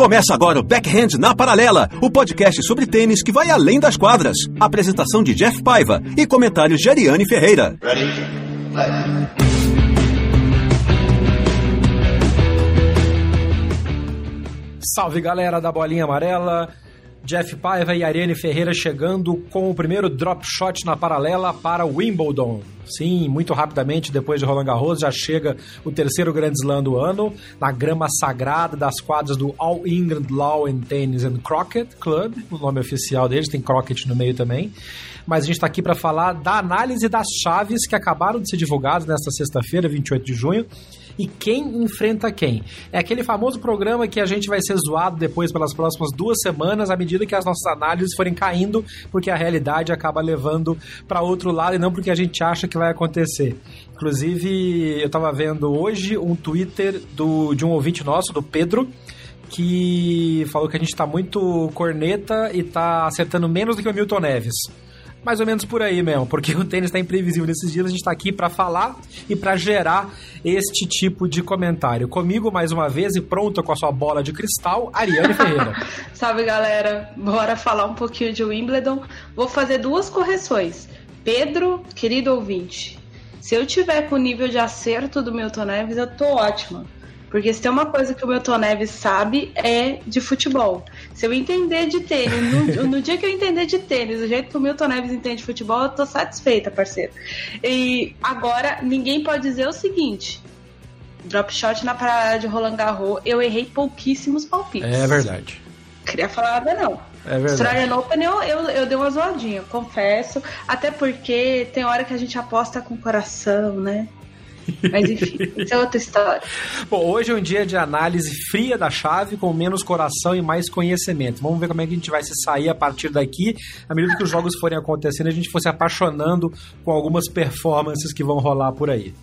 Começa agora o Backhand na Paralela, o podcast sobre tênis que vai além das quadras. Apresentação de Jeff Paiva e comentários de Ariane Ferreira. Salve galera da Bolinha Amarela! Jeff Paiva e Ariane Ferreira chegando com o primeiro drop shot na paralela para Wimbledon. Sim, muito rapidamente, depois de Roland Garros, já chega o terceiro Grand Slam do ano, na grama sagrada das quadras do All England Law and Tennis and Croquet Club, o nome oficial deles, tem croquet no meio também. Mas a gente está aqui para falar da análise das chaves que acabaram de ser divulgadas nesta sexta-feira, 28 de junho, e quem enfrenta quem. É aquele famoso programa que a gente vai ser zoado depois pelas próximas duas semanas, à medida que as nossas análises forem caindo, porque a realidade acaba levando para outro lado e não porque a gente acha que vai acontecer. Inclusive, eu estava vendo hoje um Twitter do, de um ouvinte nosso, do Pedro, que falou que a gente está muito corneta e está acertando menos do que o Milton Neves mais ou menos por aí mesmo, porque o tênis está imprevisível nesses dias. A gente está aqui para falar e para gerar este tipo de comentário. Comigo, mais uma vez, e pronta com a sua bola de cristal, Ariane Ferreira. Salve, galera. Bora falar um pouquinho de Wimbledon. Vou fazer duas correções. Pedro, querido ouvinte, se eu tiver com o nível de acerto do Milton Neves, eu tô ótima. Porque se tem uma coisa que o Milton Neves sabe é de futebol. Se eu entender de tênis, no, no, dia que eu entender de tênis, do jeito que o Milton Neves entende de futebol, eu tô satisfeita, parceiro. E agora, ninguém pode dizer o seguinte: drop shot na parada de Roland Garros, eu errei pouquíssimos palpites. É verdade. Queria falar nada, não. É verdade. Australian Open eu, eu, eu dei uma zoadinha, confesso. Até porque tem hora que a gente aposta com o coração, né? Mas enfim, isso é outra história. Bom, hoje é um dia de análise fria da chave, com menos coração e mais conhecimento. Vamos ver como é que a gente vai se sair a partir daqui. À medida que os jogos forem acontecendo, a gente for se apaixonando com algumas performances que vão rolar por aí.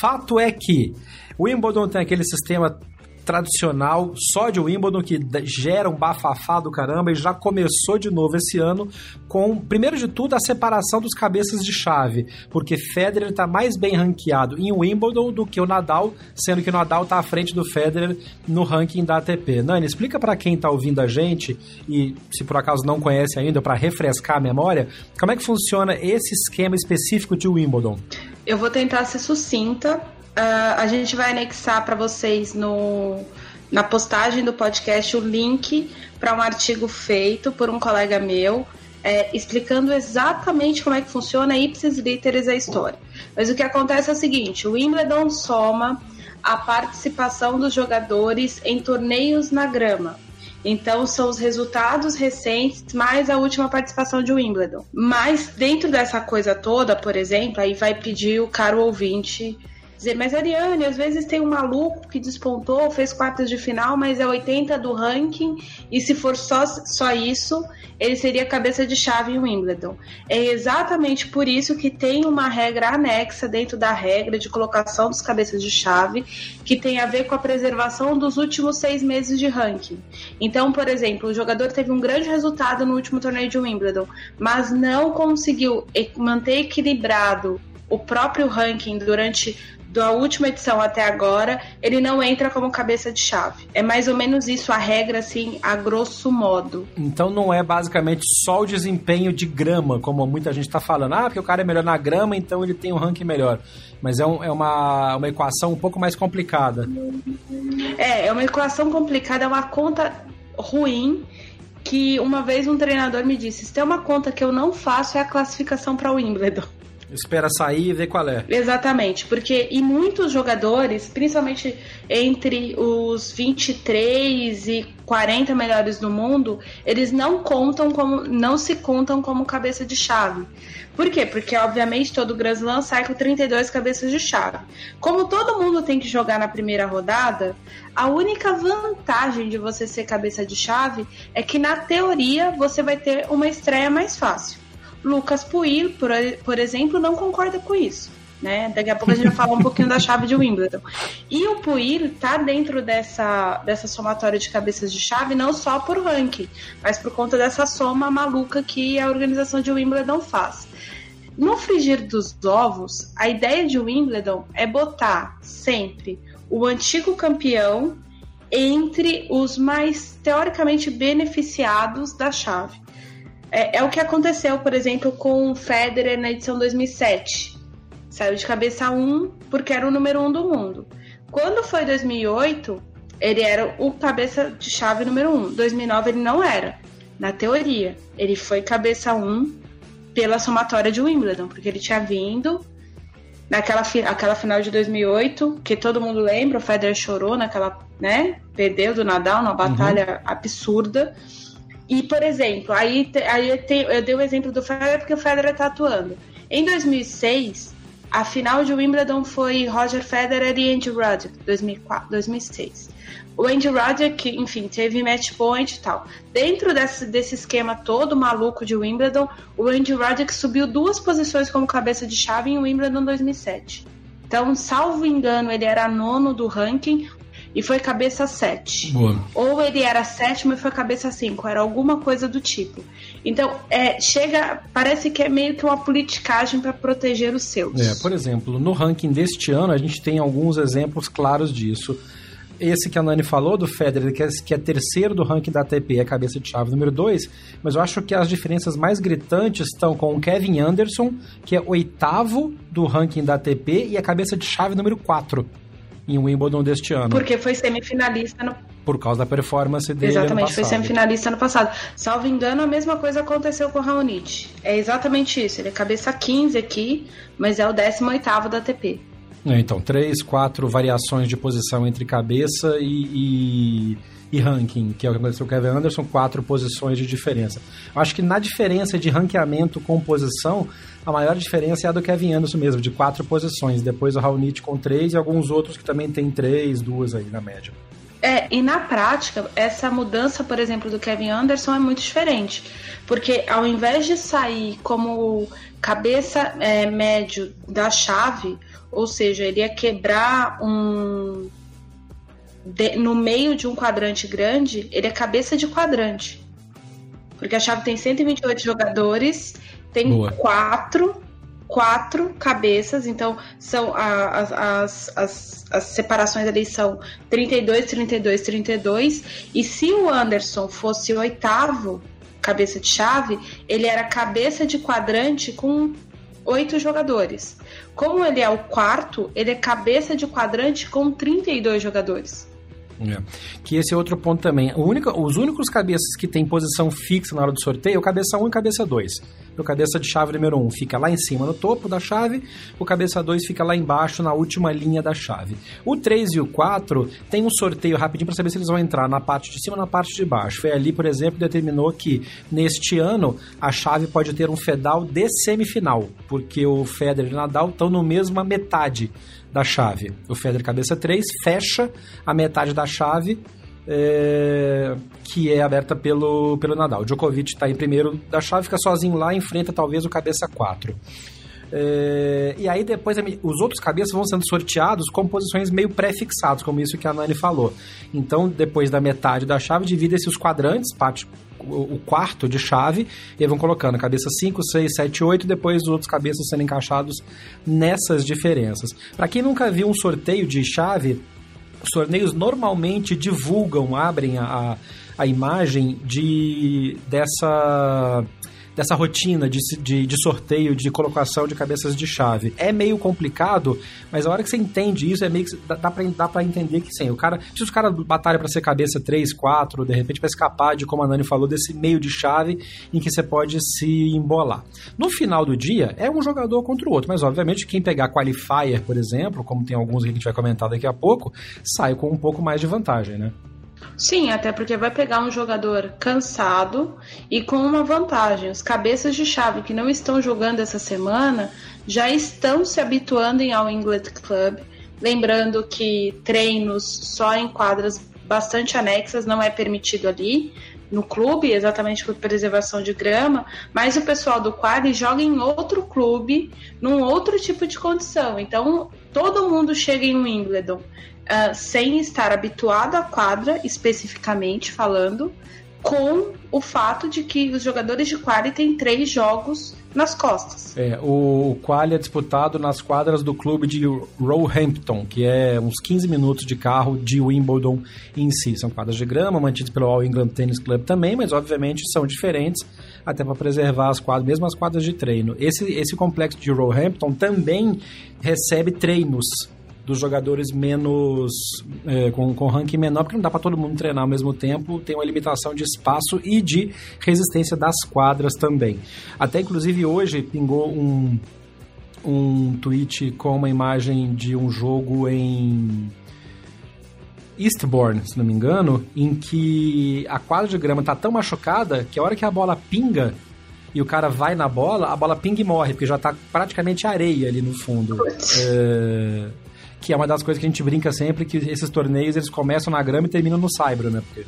Fato é que o Wimbledon tem aquele sistema tradicional só de Wimbledon que gera um bafafá do caramba e já começou de novo esse ano com, primeiro de tudo, a separação dos cabeças de chave, porque Federer está mais bem ranqueado em Wimbledon do que o Nadal, sendo que o Nadal está à frente do Federer no ranking da ATP. Nani, explica para quem está ouvindo a gente e se por acaso não conhece ainda, para refrescar a memória, como é que funciona esse esquema específico de Wimbledon? Eu vou tentar ser sucinta Uh, a gente vai anexar para vocês no, na postagem do podcast o link para um artigo feito por um colega meu, é, explicando exatamente como é que funciona ipsis literis a história. Mas o que acontece é o seguinte: o Wimbledon soma a participação dos jogadores em torneios na grama. Então, são os resultados recentes mais a última participação de Wimbledon. Mas, dentro dessa coisa toda, por exemplo, aí vai pedir o caro ouvinte dizer, mas Ariane, às vezes tem um maluco que despontou, fez quartas de final, mas é 80 do ranking, e se for só, só isso, ele seria cabeça de chave em Wimbledon. É exatamente por isso que tem uma regra anexa dentro da regra de colocação dos cabeças de chave, que tem a ver com a preservação dos últimos seis meses de ranking. Então, por exemplo, o jogador teve um grande resultado no último torneio de Wimbledon, mas não conseguiu manter equilibrado o próprio ranking durante da última edição até agora, ele não entra como cabeça de chave. É mais ou menos isso a regra, assim, a grosso modo. Então não é basicamente só o desempenho de grama, como muita gente está falando. Ah, porque o cara é melhor na grama, então ele tem um ranking melhor. Mas é, um, é uma, uma equação um pouco mais complicada. É, é uma equação complicada, é uma conta ruim que uma vez um treinador me disse: se tem uma conta que eu não faço é a classificação para o Wimbledon. Espera sair e ver qual é. Exatamente, porque e muitos jogadores, principalmente entre os 23 e 40 melhores do mundo, eles não contam como não se contam como cabeça de chave. Por quê? Porque obviamente todo Grand Slam sai com 32 cabeças de chave. Como todo mundo tem que jogar na primeira rodada, a única vantagem de você ser cabeça de chave é que na teoria você vai ter uma estreia mais fácil. Lucas Puil, por, por exemplo, não concorda com isso. Né? Daqui a pouco a gente vai falar um pouquinho da chave de Wimbledon. E o Puil está dentro dessa, dessa somatória de cabeças de chave não só por ranking, mas por conta dessa soma maluca que a organização de Wimbledon faz. No frigir dos ovos, a ideia de Wimbledon é botar sempre o antigo campeão entre os mais teoricamente beneficiados da chave. É, é, o que aconteceu, por exemplo, com o Federer na edição 2007. Saiu de cabeça 1 porque era o número 1 do mundo. Quando foi 2008, ele era o cabeça de chave número 1. 2009 ele não era, na teoria. Ele foi cabeça 1 pela somatória de Wimbledon, porque ele tinha vindo naquela aquela final de 2008, que todo mundo lembra, o Federer chorou naquela, né? Perdeu do Nadal numa batalha uhum. absurda. E, por exemplo, aí, aí eu, eu dei o exemplo do Federer porque o Federer tá atuando. Em 2006, a final de Wimbledon foi Roger Federer e Andy Roddick, 2004, 2006. O Andy Roddick, enfim, teve match point e tal. Dentro desse, desse esquema todo maluco de Wimbledon, o Andy Roddick subiu duas posições como cabeça de chave em Wimbledon 2007. Então, salvo engano, ele era nono do ranking e foi cabeça 7. Boa. Ou ele era sétimo e foi cabeça 5, era alguma coisa do tipo. Então, é, chega, parece que é meio que uma politicagem para proteger os seus. É, por exemplo, no ranking deste ano, a gente tem alguns exemplos claros disso. Esse que a Nani falou do Federer, que é, que é terceiro do ranking da ATP, é cabeça de chave número 2, mas eu acho que as diferenças mais gritantes estão com o Kevin Anderson, que é oitavo do ranking da ATP e é cabeça de chave número 4 em Wimbledon deste ano. Porque foi semifinalista no por causa da performance dele. Exatamente, foi semifinalista no passado. Salvo engano, a mesma coisa aconteceu com o Raonic. É exatamente isso. Ele é cabeça 15 aqui, mas é o 18 da ATP. É, então, três, quatro variações de posição entre cabeça e, e, e, ranking, que é o que aconteceu com o Kevin Anderson, quatro posições de diferença. Acho que na diferença de ranqueamento com posição, a maior diferença é a do Kevin Anderson mesmo, de quatro posições. Depois o Raonic com três e alguns outros que também tem três, duas aí na média. É, e na prática, essa mudança, por exemplo, do Kevin Anderson é muito diferente. Porque ao invés de sair como cabeça é, médio da chave, ou seja, ele ia quebrar um. De, no meio de um quadrante grande, ele é cabeça de quadrante. Porque a chave tem 128 jogadores tem Boa. quatro quatro cabeças, então são a, a, as, as, as separações ali são 32, 32, 32. E se o Anderson fosse o oitavo cabeça de chave, ele era cabeça de quadrante com oito jogadores. Como ele é o quarto, ele é cabeça de quadrante com 32 jogadores. É. Que esse é outro ponto também. Único, os únicos cabeças que tem posição fixa na hora do sorteio é o cabeça 1 e o cabeça 2. O cabeça de chave número 1 fica lá em cima no topo da chave, o cabeça 2 fica lá embaixo na última linha da chave. O 3 e o 4 tem um sorteio rapidinho para saber se eles vão entrar na parte de cima ou na parte de baixo. Foi ali, por exemplo, determinou que neste ano a chave pode ter um fedal de semifinal, porque o Federer e o Nadal estão no mesma metade da chave. O Federer cabeça 3 fecha a metade da chave é, que é aberta pelo, pelo Nadal. O Djokovic está em primeiro da chave, fica sozinho lá, enfrenta talvez o cabeça 4. É, e aí depois os outros cabeças vão sendo sorteados com posições meio pré-fixadas, como isso que a Nani falou. Então, depois da metade da chave, divide-se os quadrantes, parte o quarto de chave, e vão colocando cabeça 5, 6, 7, 8, depois os outros cabeças sendo encaixados nessas diferenças. Para quem nunca viu um sorteio de chave, os torneios normalmente divulgam, abrem a, a imagem de dessa dessa rotina de, de, de, sorteio, de colocação de cabeças de chave. É meio complicado, mas a hora que você entende isso, é meio que dá, dá, pra, dá pra entender que sim. O cara, se os caras batalham para ser cabeça 3, 4, de repente vai escapar de, como a Nani falou, desse meio de chave em que você pode se embolar. No final do dia, é um jogador contra o outro, mas obviamente quem pegar qualifier, por exemplo, como tem alguns que a gente vai comentar daqui a pouco, sai com um pouco mais de vantagem, né? Sim, até porque vai pegar um jogador cansado e com uma vantagem. Os cabeças de chave que não estão jogando essa semana já estão se habituando All England Club. Lembrando que treinos só em quadras bastante anexas não é permitido ali no clube, exatamente por preservação de grama, mas o pessoal do quadro joga em outro clube, num outro tipo de condição. Então, todo mundo chega em Wimbledon uh, sem estar habituado à quadra, especificamente falando, com o fato de que os jogadores de quali têm três jogos nas costas. É, o quali é disputado nas quadras do clube de Roehampton, que é uns 15 minutos de carro de Wimbledon em si. São quadras de grama, mantidas pelo All England Tennis Club também, mas obviamente são diferentes, até para preservar as quadras, mesmo as quadras de treino. Esse, esse complexo de Roehampton também recebe treinos dos jogadores menos. É, com, com ranking menor, porque não dá para todo mundo treinar ao mesmo tempo, tem uma limitação de espaço e de resistência das quadras também. Até inclusive hoje pingou um, um tweet com uma imagem de um jogo em. Eastbourne, se não me engano, em que a quadra de grama tá tão machucada que a hora que a bola pinga, e o cara vai na bola, a bola pinga e morre, porque já tá praticamente areia ali no fundo. É que é uma das coisas que a gente brinca sempre, que esses torneios eles começam na grama e terminam no saibro, né? Porque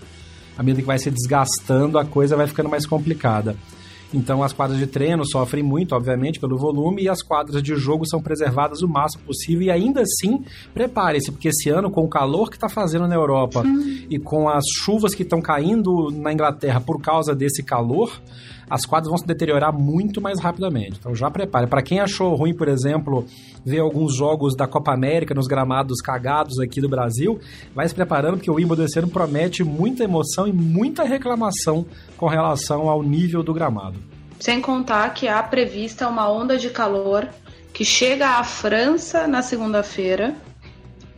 à medida que vai se desgastando, a coisa vai ficando mais complicada. Então as quadras de treino sofrem muito, obviamente, pelo volume, e as quadras de jogo são preservadas o máximo possível. E ainda assim, prepare-se, porque esse ano, com o calor que está fazendo na Europa hum. e com as chuvas que estão caindo na Inglaterra por causa desse calor, as quadras vão se deteriorar muito mais rapidamente. Então já prepare. Para quem achou ruim, por exemplo, ver alguns jogos da Copa América nos gramados cagados aqui do Brasil, vai se preparando porque o Wimbledon esse ano promete muita emoção e muita reclamação com relação ao nível do gramado. Sem contar que há prevista uma onda de calor que chega à França na segunda-feira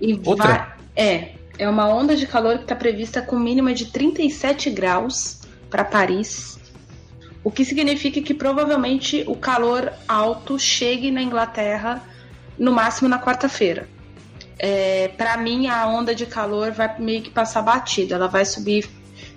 e Outra? vai é, é uma onda de calor que está prevista com mínima de 37 graus para Paris o que significa que provavelmente o calor alto chegue na Inglaterra no máximo na quarta-feira. É, para mim, a onda de calor vai meio que passar batida. Ela vai subir,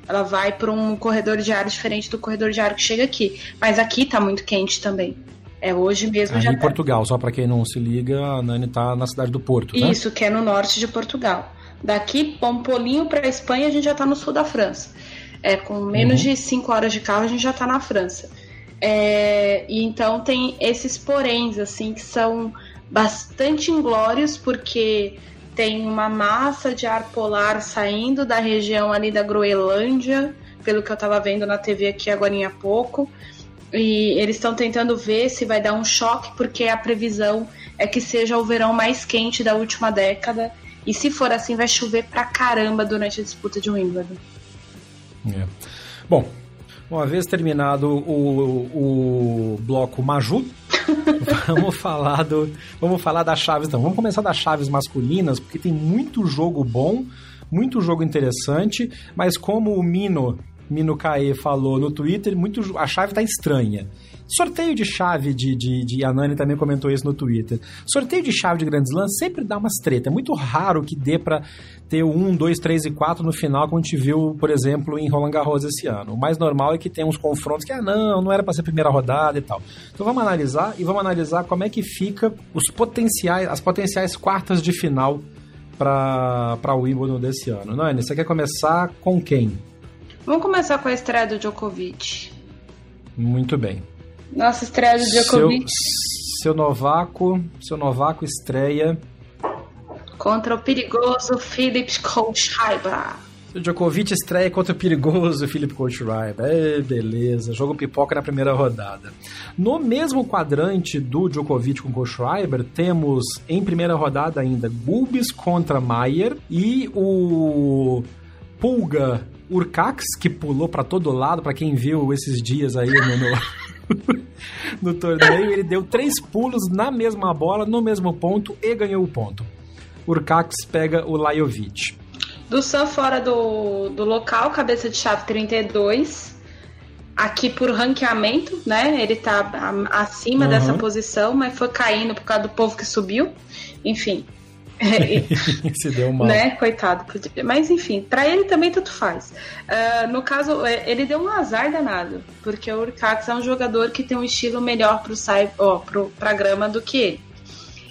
ela vai para um corredor de ar diferente do corredor de ar que chega aqui. Mas aqui tá muito quente também. É hoje mesmo Aí já. Em tá. Portugal, só para quem não se liga, a Nani tá na cidade do Porto. Né? Isso, que é no norte de Portugal. Daqui, um pulinho para Espanha, a gente já tá no sul da França. É, com menos uhum. de 5 horas de carro a gente já está na França. É, e então tem esses poréns, assim, que são bastante inglórios, porque tem uma massa de ar polar saindo da região ali da Groenlândia, pelo que eu estava vendo na TV aqui agora há pouco. E eles estão tentando ver se vai dar um choque, porque a previsão é que seja o verão mais quente da última década. E se for assim, vai chover pra caramba durante a disputa de Wimbledon. É. Bom, uma vez terminado o, o bloco Maju, vamos falar do, vamos falar das chaves. Então, vamos começar das chaves masculinas, porque tem muito jogo bom, muito jogo interessante, mas como o Mino Mino Kae falou no Twitter, muito, a chave tá estranha. Sorteio de chave de, de, de. A Nani também comentou isso no Twitter. Sorteio de chave de Grand Slam sempre dá umas treta. É muito raro que dê pra ter 1, 2, 3 e 4 no final, como a gente viu, por exemplo, em Roland Garros esse ano. O mais normal é que tenha uns confrontos que, ah, não, não era para ser primeira rodada e tal. Então vamos analisar e vamos analisar como é que fica os potenciais, as potenciais quartas de final para o Wimbledon desse ano. Nani, você quer começar com quem? Vamos começar com a estreia do Djokovic. Muito bem. Nossa estreia do Djokovic. Seu, seu Novaco, seu Novaco estreia contra o perigoso Philip Kohlschreiber. O Djokovic estreia contra o perigoso Philip Kohlschreiber. É, beleza. Jogo pipoca na primeira rodada. No mesmo quadrante do Djokovic com Kohlschreiber, temos em primeira rodada ainda Gulbis contra Maier e o Pulga Urcax, que pulou para todo lado, para quem viu esses dias aí no, no torneio. Ele deu três pulos na mesma bola, no mesmo ponto e ganhou o ponto. Urcax pega o Lajovic. Do Sam fora do, do local, cabeça de chave 32. Aqui por ranqueamento, né? Ele tá acima uhum. dessa posição, mas foi caindo por causa do povo que subiu. Enfim, Se deu mal. Né, coitado. Mas enfim, para ele também tanto faz. Uh, no caso, é, ele deu um azar danado, porque o Urcax é um jogador que tem um estilo melhor pro, oh, pro, pra grama do que ele.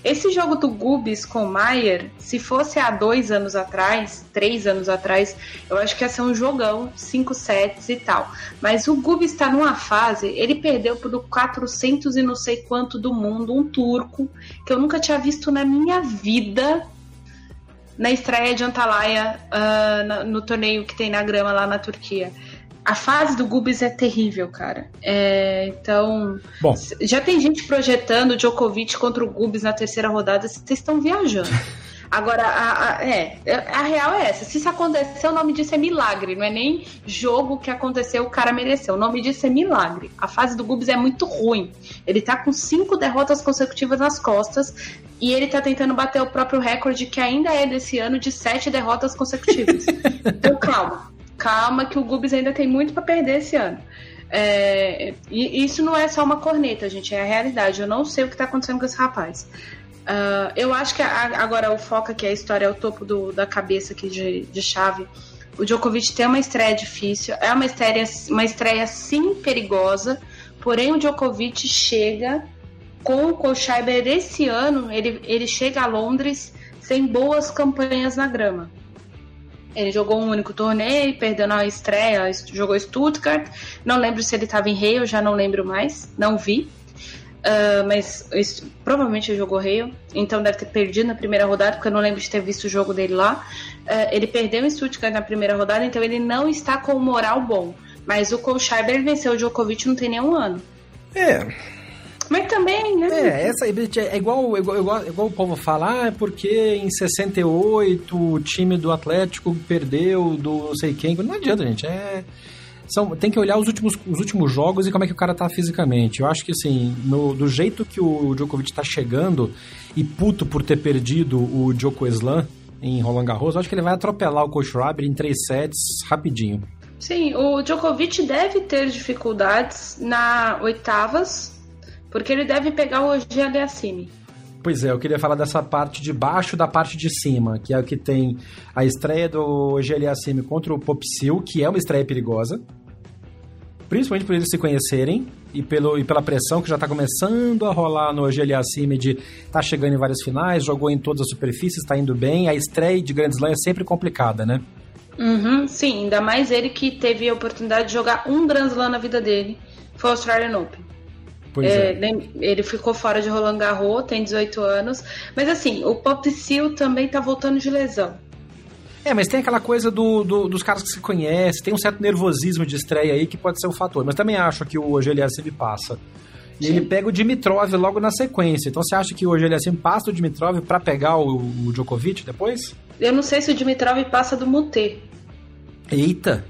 Esse jogo do Gubis com o Maier, se fosse há dois anos atrás, três anos atrás, eu acho que ia ser um jogão, cinco sets e tal. Mas o Gubis está numa fase, ele perdeu por 400 e não sei quanto do mundo, um turco, que eu nunca tinha visto na minha vida na estreia de Antalya uh, no torneio que tem na grama lá na Turquia a fase do Gubis é terrível, cara. É, então, Bom. já tem gente projetando Djokovic contra o Gubis na terceira rodada. Vocês estão viajando. Agora, a, a, é, a real é essa. Se isso acontecer, o nome disso é milagre. Não é nem jogo que aconteceu, o cara mereceu. O nome disso é milagre. A fase do Gubis é muito ruim. Ele tá com cinco derrotas consecutivas nas costas e ele tá tentando bater o próprio recorde, que ainda é desse ano, de sete derrotas consecutivas. então, calma calma que o Gubs ainda tem muito para perder esse ano. É, e isso não é só uma corneta, gente, é a realidade. Eu não sei o que está acontecendo com esse rapaz. Uh, eu acho que a, agora o foco aqui, a história é o topo do, da cabeça aqui de, de chave. O Djokovic tem uma estreia difícil, é uma estreia, uma estreia sim perigosa, porém o Djokovic chega com o Kohlschreiber esse ano, ele, ele chega a Londres sem boas campanhas na grama. Ele jogou um único torneio, perdeu na estreia, jogou Stuttgart. Não lembro se ele estava em Rio, já não lembro mais, não vi. Uh, mas isso, provavelmente ele jogou Rio, então deve ter perdido na primeira rodada, porque eu não lembro de ter visto o jogo dele lá. Uh, ele perdeu em Stuttgart na primeira rodada, então ele não está com moral bom. Mas o Kohlschreiber venceu o Djokovic não tem nenhum ano. É, mas também, né? É, essa é igual, igual, igual, igual o povo fala, ah, é porque em 68 o time do Atlético perdeu do não sei quem. Não adianta, gente. É, são, tem que olhar os últimos, os últimos jogos e como é que o cara tá fisicamente. Eu acho que assim, no, do jeito que o Djokovic tá chegando e puto por ter perdido o Djoko Slam em Roland Garros, eu acho que ele vai atropelar o Coach Raber em três sets rapidinho. Sim, o Djokovic deve ter dificuldades na oitavas porque ele deve pegar o OG Aliassime. Pois é, eu queria falar dessa parte de baixo da parte de cima, que é o que tem a estreia do Aliassime contra o Popsil, que é uma estreia perigosa. Principalmente por eles se conhecerem e, pelo, e pela pressão que já está começando a rolar no Aliassime de tá chegando em várias finais, jogou em todas as superfícies, está indo bem. A estreia de Grand Slam é sempre complicada, né? Uhum, sim, ainda mais ele que teve a oportunidade de jogar um Grand Slam na vida dele, foi o Australian Open. É, é. Ele ficou fora de Roland Garros, tem 18 anos. Mas assim, o Pop Seal também tá voltando de lesão. É, mas tem aquela coisa do, do, dos caras que se conhecem, tem um certo nervosismo de estreia aí que pode ser um fator. Mas também acho que o Ogeliasim passa. E Sim. ele pega o Dimitrov logo na sequência. Então você acha que o Ogeliasim passa o Dimitrov para pegar o, o Djokovic depois? Eu não sei se o Dimitrov passa do Mutê. Eita!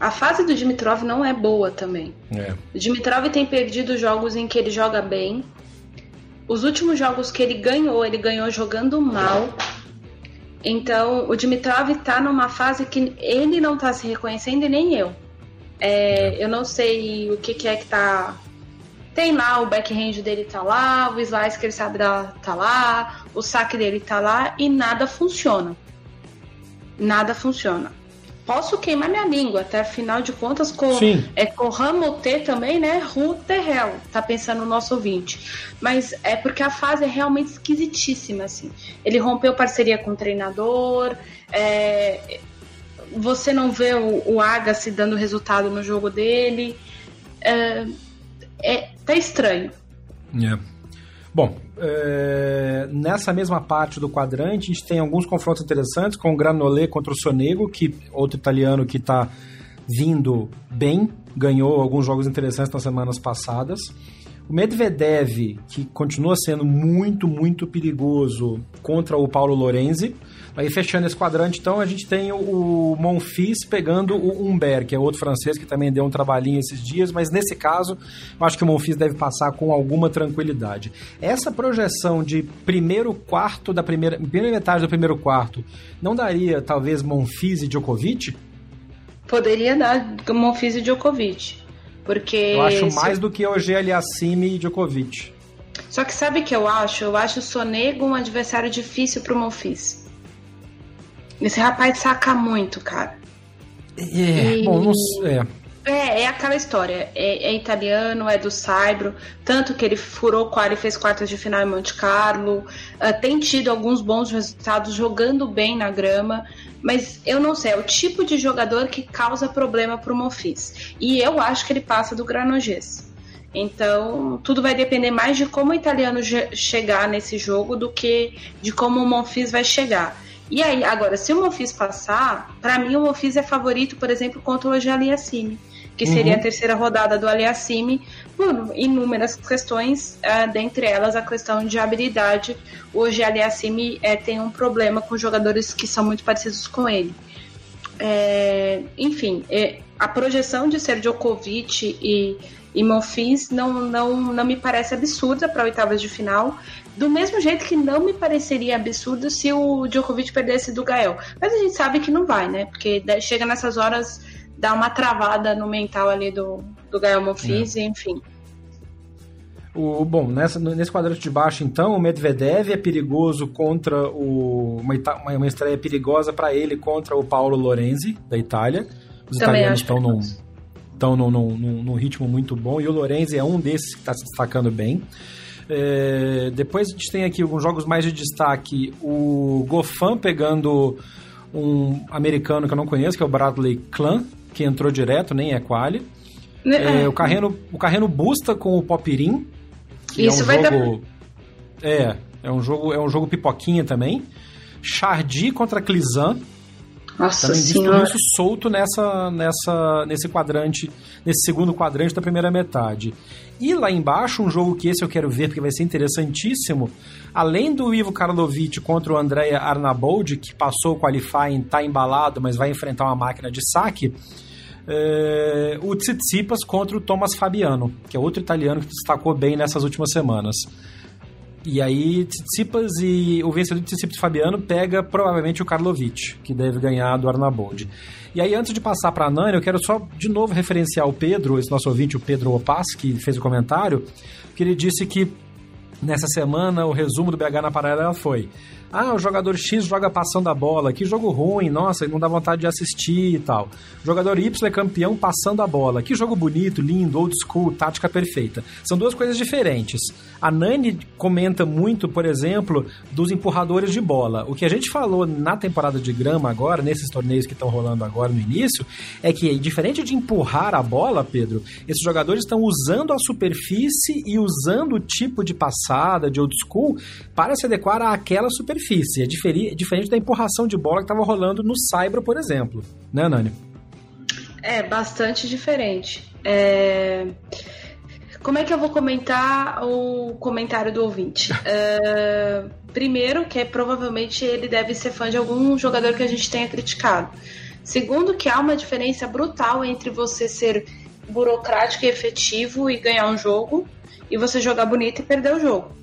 A fase do Dimitrov não é boa também. É. O Dimitrov tem perdido jogos em que ele joga bem. Os últimos jogos que ele ganhou, ele ganhou jogando mal. Então, o Dimitrov tá numa fase que ele não tá se reconhecendo e nem eu. É, é. eu não sei o que, que, é que tá. Tem lá, o backhand dele tá lá, o slice que ele sabe dar tá lá, o saque dele tá lá e nada funciona. Nada funciona posso queimar minha língua, até afinal de contas, com, é com Ramoté também, né? Ruterrel, tá pensando no nosso ouvinte. Mas é porque a fase é realmente esquisitíssima, assim. Ele rompeu parceria com o treinador, é, você não vê o, o Agassi dando resultado no jogo dele. É, é, tá estranho. Yeah. Bom, é, nessa mesma parte do quadrante, a gente tem alguns confrontos interessantes com o Granolé contra o Sonego, que outro italiano que está vindo bem, ganhou alguns jogos interessantes nas semanas passadas. O Medvedev, que continua sendo muito, muito perigoso contra o Paulo Lorenzi. Aí fechando esse quadrante, então, a gente tem o Monfils pegando o Humbert, que é outro francês que também deu um trabalhinho esses dias, mas nesse caso, eu acho que o Monfils deve passar com alguma tranquilidade. Essa projeção de primeiro quarto da primeira, primeira metade do primeiro quarto, não daria talvez Monfils e Djokovic? Poderia dar Monfils e Djokovic. Porque. Eu acho mais do que hoje Aliassime e Djokovic. Só que sabe o que eu acho? Eu acho o Sonego um adversário difícil pro Monfils. Esse rapaz saca muito, cara. É, e... bom, não. É. É, é aquela história. É, é, italiano, é do Saibro. Tanto que ele furou qual e fez quartas de final em Monte Carlo. Uh, tem tido alguns bons resultados jogando bem na grama. Mas eu não sei, é o tipo de jogador que causa problema pro Monfils. E eu acho que ele passa do Granogês. Então, tudo vai depender mais de como o italiano chegar nesse jogo do que de como o Monfils vai chegar. E aí, agora, se o Monfils passar, para mim o Monfils é favorito, por exemplo, contra o Aliassime, que seria uhum. a terceira rodada do Aliassime, por inúmeras questões, uh, dentre elas a questão de habilidade. Hoje Aliassime é, tem um problema com jogadores que são muito parecidos com ele. É, enfim, é, a projeção de ser Djokovic e, e Monfils não, não, não me parece absurda para oitavas de final. Do mesmo jeito que não me pareceria absurdo se o Djokovic perdesse do Gael. Mas a gente sabe que não vai, né? Porque chega nessas horas, dá uma travada no mental ali do, do Gael Monfils, é. enfim. O, bom, nessa, nesse quadrante de baixo, então, o Medvedev é perigoso contra o. Uma, uma estreia perigosa para ele contra o Paulo Lorenzi, da Itália. Os Também italianos estão num, estão num, num, num, ritmo muito bom e o Lorenzi é um desses que está se destacando bem. É, depois a gente tem aqui alguns jogos mais de destaque. O Gofan pegando um americano que eu não conheço, que é o Bradley Clan, que entrou direto, nem é quali. Né? É, o Carreno, o Carreno busta com o Popirin. Isso é um vai jogo, dar... É, é um jogo, é um jogo pipoquinha também. Chardy contra Clizan. Nossa Também visto isso solto nessa, nessa, nesse quadrante, nesse segundo quadrante da primeira metade. E lá embaixo, um jogo que esse eu quero ver porque vai ser interessantíssimo. Além do Ivo Karlovic contra o Andrea Arnaboldi, que passou o qualifying, tá embalado, mas vai enfrentar uma máquina de saque. É, o Tsitsipas contra o Thomas Fabiano, que é outro italiano que destacou bem nessas últimas semanas. E aí, Tsitsipas e o vencedor de Tsitsipas e Fabiano pega provavelmente o Karlovic, que deve ganhar do Arnaboldi. E aí, antes de passar para a Nani, eu quero só de novo referenciar o Pedro, esse nosso ouvinte, o Pedro Opas, que fez o comentário, que ele disse que nessa semana o resumo do BH na paralela foi ah, o jogador X joga passando a bola, que jogo ruim, nossa, não dá vontade de assistir e tal. O jogador Y é campeão passando a bola, que jogo bonito, lindo, old school, tática perfeita. São duas coisas diferentes. A Nani comenta muito, por exemplo, dos empurradores de bola. O que a gente falou na temporada de grama agora, nesses torneios que estão rolando agora no início, é que diferente de empurrar a bola, Pedro, esses jogadores estão usando a superfície e usando o tipo de passada, de old school, para se adequar àquela superfície superfície. É diferi, diferente da empurração de bola que estava rolando no Saibro, por exemplo. Né, Nani? É, bastante diferente. É... Como é que eu vou comentar o comentário do ouvinte? é... Primeiro, que é, provavelmente ele deve ser fã de algum jogador que a gente tenha criticado. Segundo, que há uma diferença brutal entre você ser burocrático e efetivo e ganhar um jogo, e você jogar bonito e perder o jogo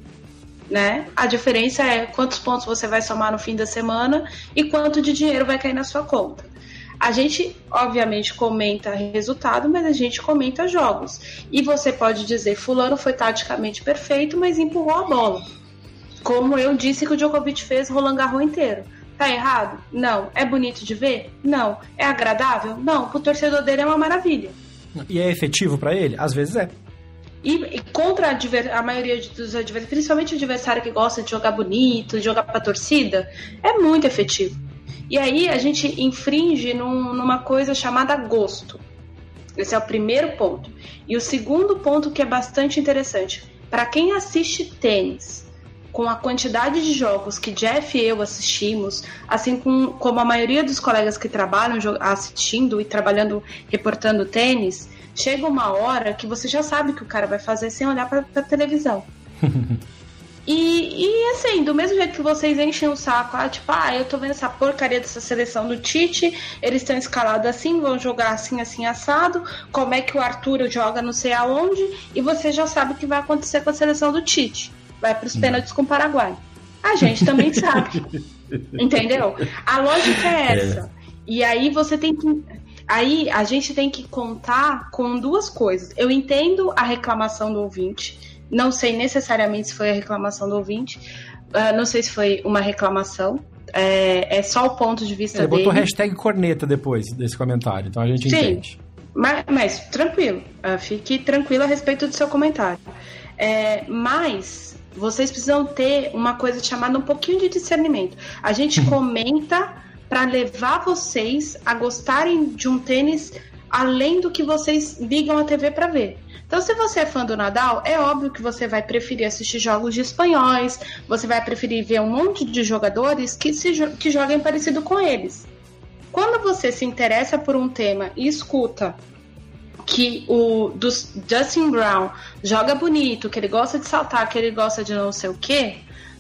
né? A diferença é quantos pontos você vai somar no fim da semana e quanto de dinheiro vai cair na sua conta. A gente, obviamente, comenta resultado, mas a gente comenta jogos. E você pode dizer, fulano foi taticamente perfeito, mas empurrou a bola. Como eu disse que o Djokovic fez Roland Garros inteiro. Tá errado? Não. É bonito de ver? Não. É agradável? Não. Pro torcedor dele é uma maravilha. E é efetivo para ele? Às vezes é. E, e contra a, a, maioria dos adversários, principalmente o adversário que gosta de jogar bonito, de jogar pra torcida, é muito efetivo. E aí a gente infringe num, numa coisa chamada gosto. Esse é o primeiro ponto. E o segundo ponto que é bastante interessante, para quem assiste tênis, com a quantidade de jogos que Jeff e eu assistimos, assim com, como a maioria dos colegas que trabalham assistindo e trabalhando, reportando tênis, chega uma hora que você já sabe o que o cara vai fazer sem olhar para a televisão. E, e, assim, do mesmo jeito que vocês enchem o saco, ah, tipo, ah, eu tô vendo essa porcaria dessa seleção do Tite, eles estão escalados assim, vão jogar assim, assim, assado, como é que o Arthur joga não sei aonde, e você já sabe o que vai acontecer com a seleção do Tite. Vai pros pênaltis com o Paraguai. A gente também sabe. Entendeu? A lógica é, é. essa. É. E aí você tem que. Aí a gente tem que contar com duas coisas. Eu entendo a reclamação do ouvinte não sei necessariamente se foi a reclamação do ouvinte. Uh, não sei se foi uma reclamação. É, é só o ponto de vista Ele dele. botou hashtag corneta depois desse comentário, então a gente Sim, entende. Mas, mas tranquilo, uh, fique tranquilo a respeito do seu comentário. É, mas vocês precisam ter uma coisa chamada um pouquinho de discernimento. A gente comenta para levar vocês a gostarem de um tênis além do que vocês ligam a TV para ver. Então, se você é fã do Nadal, é óbvio que você vai preferir assistir jogos de espanhóis, você vai preferir ver um monte de jogadores que, se, que joguem parecido com eles. Quando você se interessa por um tema e escuta que o Justin Brown joga bonito, que ele gosta de saltar, que ele gosta de não sei o quê,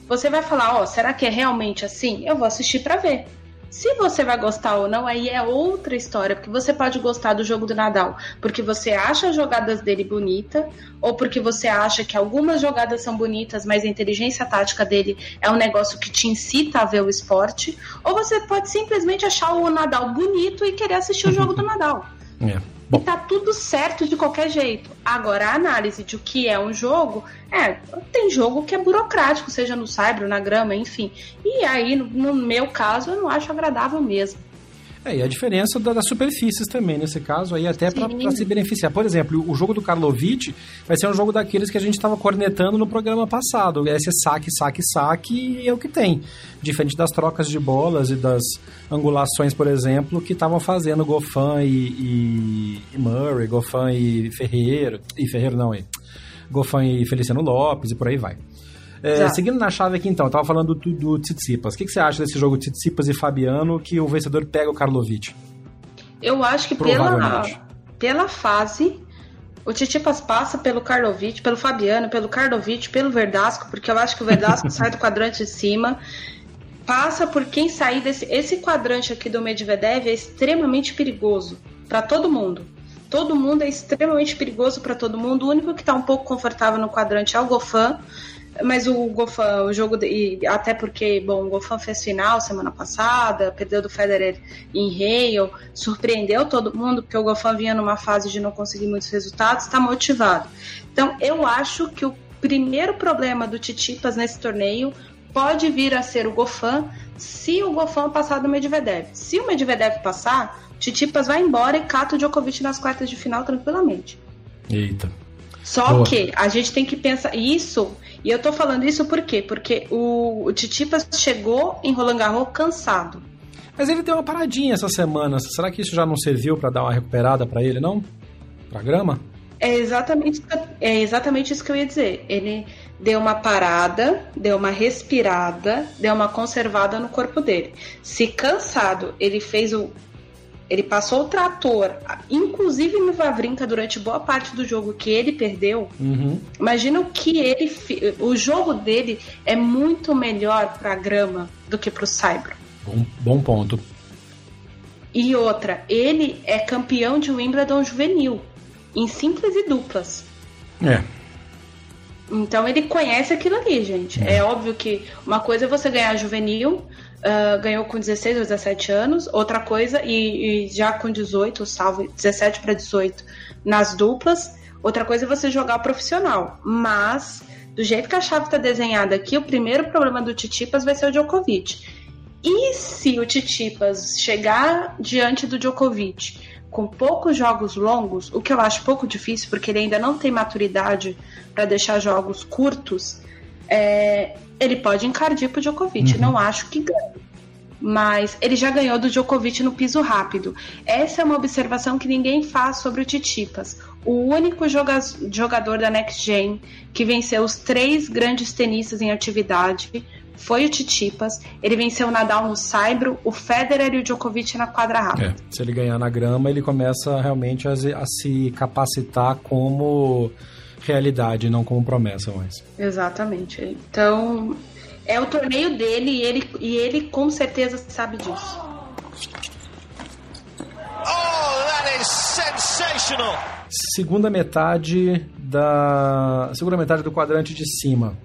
você vai falar, ó, oh, será que é realmente assim? Eu vou assistir para ver. Se você vai gostar ou não, aí é outra história, porque você pode gostar do jogo do Nadal porque você acha as jogadas dele bonita, ou porque você acha que algumas jogadas são bonitas, mas a inteligência tática dele é um negócio que te incita a ver o esporte, ou você pode simplesmente achar o Nadal bonito e querer assistir o jogo do Nadal. É. Bom. E tá tudo certo de qualquer jeito. Agora, a análise de o que é um jogo, é, tem jogo que é burocrático, seja no cyber, na grama, enfim. E aí, no, no meu caso, eu não acho agradável mesmo. É, e a diferença da, das superfícies também, nesse caso, aí até para se beneficiar. Por exemplo, o jogo do Karlovic vai ser um jogo daqueles que a gente estava cornetando no programa passado. Esse saque, saque, saque, e é o que tem. Diferente das trocas de bolas e das angulações, por exemplo, que estavam fazendo Goffin e, e, e, Murray, Goffin e Ferreira, e Ferreira não, e Goffin e Feliciano Lopes e por aí vai. É, seguindo na chave aqui, então, eu tava falando do, do Tsitsipas. O que, que, você acha desse jogo Tsitsipas e Fabiano que o vencedor pega o Karlovic? Eu acho que pela, pela fase, o Tsitsipas passa pelo Karlovic, pelo Fabiano, pelo Karlovic, pelo Verdasco, porque eu acho que o Verdasco sai do quadrante de cima. Passa por quem sair desse. Esse quadrante aqui do Medvedev é extremamente perigoso para todo mundo. Todo mundo é extremamente perigoso para todo mundo. O único que está um pouco confortável no quadrante é o Gofan. Mas o Gofan, o jogo, de, até porque, bom, o Gofan fez final semana passada, perdeu do Federer em Rio, surpreendeu todo mundo, porque o Gofan vinha numa fase de não conseguir muitos resultados, está motivado. Então, eu acho que o primeiro problema do Titipas nesse torneio pode vir a ser o Gofan, se o Gofan passar do Medvedev. Se o Medvedev passar, Titipas vai embora e cata o Djokovic nas quartas de final tranquilamente. Eita. Só Boa. que a gente tem que pensar isso e eu tô falando isso por quê? Porque o, o Titipas chegou em Roland Garros cansado. Mas ele deu uma paradinha essa semana. Será que isso já não serviu para dar uma recuperada para ele, não? Pra grama? É exatamente, é exatamente isso que eu ia dizer. Ele deu uma parada, deu uma respirada, deu uma conservada no corpo dele. Se cansado, ele fez o, ele passou o trator, inclusive no Vavrinka durante boa parte do jogo que ele perdeu. Uhum. Imagina o que ele. O jogo dele é muito melhor para grama do que para o Cyber. Bom, bom ponto. E outra, ele é campeão de Wimbledon juvenil, em simples e duplas. É. Então ele conhece aquilo ali, gente. É. é óbvio que uma coisa é você ganhar juvenil, uh, ganhou com 16 ou 17 anos, outra coisa, e, e já com 18, salvo 17 para 18 nas duplas, outra coisa é você jogar profissional. Mas, do jeito que a chave está desenhada aqui, o primeiro problema do Titipas vai ser o Djokovic. E se o Titipas chegar diante do Djokovic com poucos jogos longos, o que eu acho pouco difícil, porque ele ainda não tem maturidade para deixar jogos curtos, é, ele pode encardir pro Djokovic. Uhum. Não acho que ganhe. Mas ele já ganhou do Djokovic no piso rápido. Essa é uma observação que ninguém faz sobre o Titipas. o único joga jogador da Next Gen que venceu os três grandes tenistas em atividade foi o Titipas. Ele venceu o Nadal no Saibro, o Federer e o Djokovic na quadra rápida. É, se ele ganhar na grama, ele começa realmente a, a se capacitar como realidade, não como promessa mais. Exatamente. Então, é o torneio dele e ele, e ele com certeza sabe disso. Oh, that is sensational! Segunda metade da segunda metade do quadrante de cima.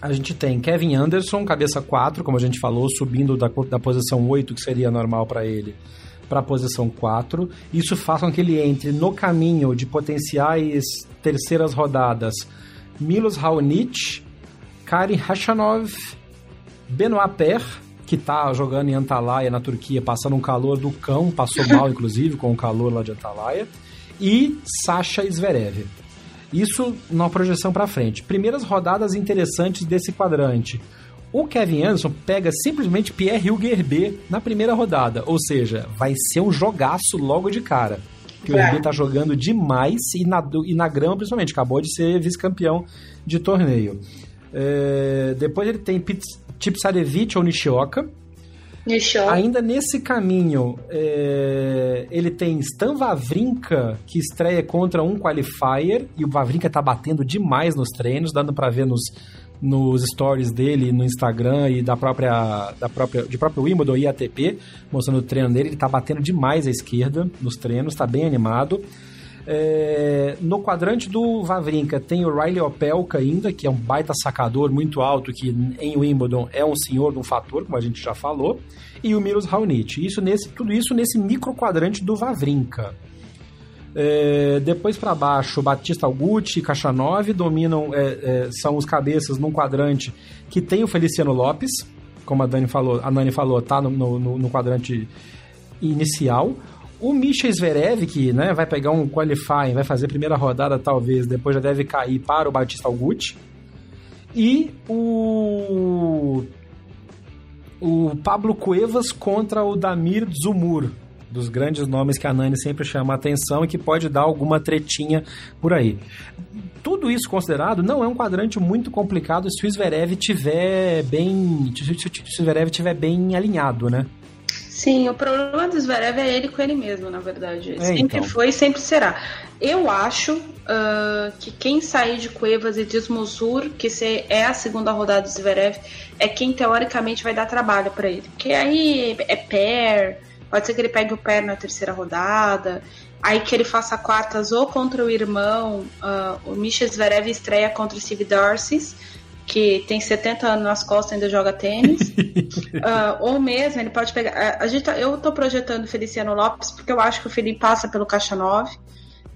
A gente tem Kevin Anderson, cabeça 4, como a gente falou, subindo da, da posição 8, que seria normal para ele, para a posição 4. Isso faz com que ele entre no caminho de potenciais terceiras rodadas Milos Raonic, Karin Hashanov, Benoit Per, que está jogando em Antalya, na Turquia, passando um calor do cão, passou mal, inclusive, com o calor lá de Antalya, e Sasha Zverev. Isso numa projeção para frente. Primeiras rodadas interessantes desse quadrante. O Kevin Anderson pega simplesmente Pierre Hugues na primeira rodada, ou seja, vai ser um jogaço logo de cara. Que o Herbe tá jogando demais e na, e na grama principalmente, acabou de ser vice-campeão de torneio. É, depois ele tem Tipsarevich ou Nishioka, Nishioka. Ainda nesse caminho, é, ele tem Stan Wawrinka, que estreia contra um qualifier, e o Wawrinka tá batendo demais nos treinos, dando para ver nos, nos stories dele no Instagram e da própria, da própria de próprio Wimbledon e ATP, mostrando o treino dele, ele tá batendo demais à esquerda nos treinos, tá bem animado. É, no quadrante do Vavrinka tem o Riley Opelka ainda, que é um baita sacador muito alto, que em Wimbledon é um senhor de um fator, como a gente já falou, e o Milos Raonic. Isso nesse, tudo isso nesse micro quadrante do Vavrinka. É, depois para baixo, Batista Augusti e Cachanov dominam, é, é, são os cabeças num quadrante que tem o Feliciano Lopes, como a Dani falou, a Nani falou, tá no, no, no quadrante inicial. O Misha Zverev, que né, vai pegar um qualifying, vai fazer a primeira rodada talvez, depois já deve cair para o Batista Augusti. E o o Pablo Cuevas contra o Damir Zumur, dos grandes nomes que a Nani sempre chama a atenção e que pode dar alguma tretinha por aí. Tudo isso considerado, não é um quadrante muito complicado se o Zverev tiver bem, se o Zverev tiver bem alinhado, né? Sim, o problema do Zverev é ele com ele mesmo, na verdade. É, sempre então. foi e sempre será. Eu acho uh, que quem sair de Cuevas e Desmosur, que se é a segunda rodada do Zverev, é quem teoricamente vai dar trabalho para ele. Porque aí é pair, pode ser que ele pegue o pair na terceira rodada, aí que ele faça quartas ou contra o irmão, uh, o Misha Zverev estreia contra o Steve Darcy que tem 70 anos nas costas e ainda joga tênis. uh, ou mesmo, ele pode pegar. A, a gente tá, eu estou projetando Feliciano Lopes porque eu acho que o Felipe passa pelo Caixa 9.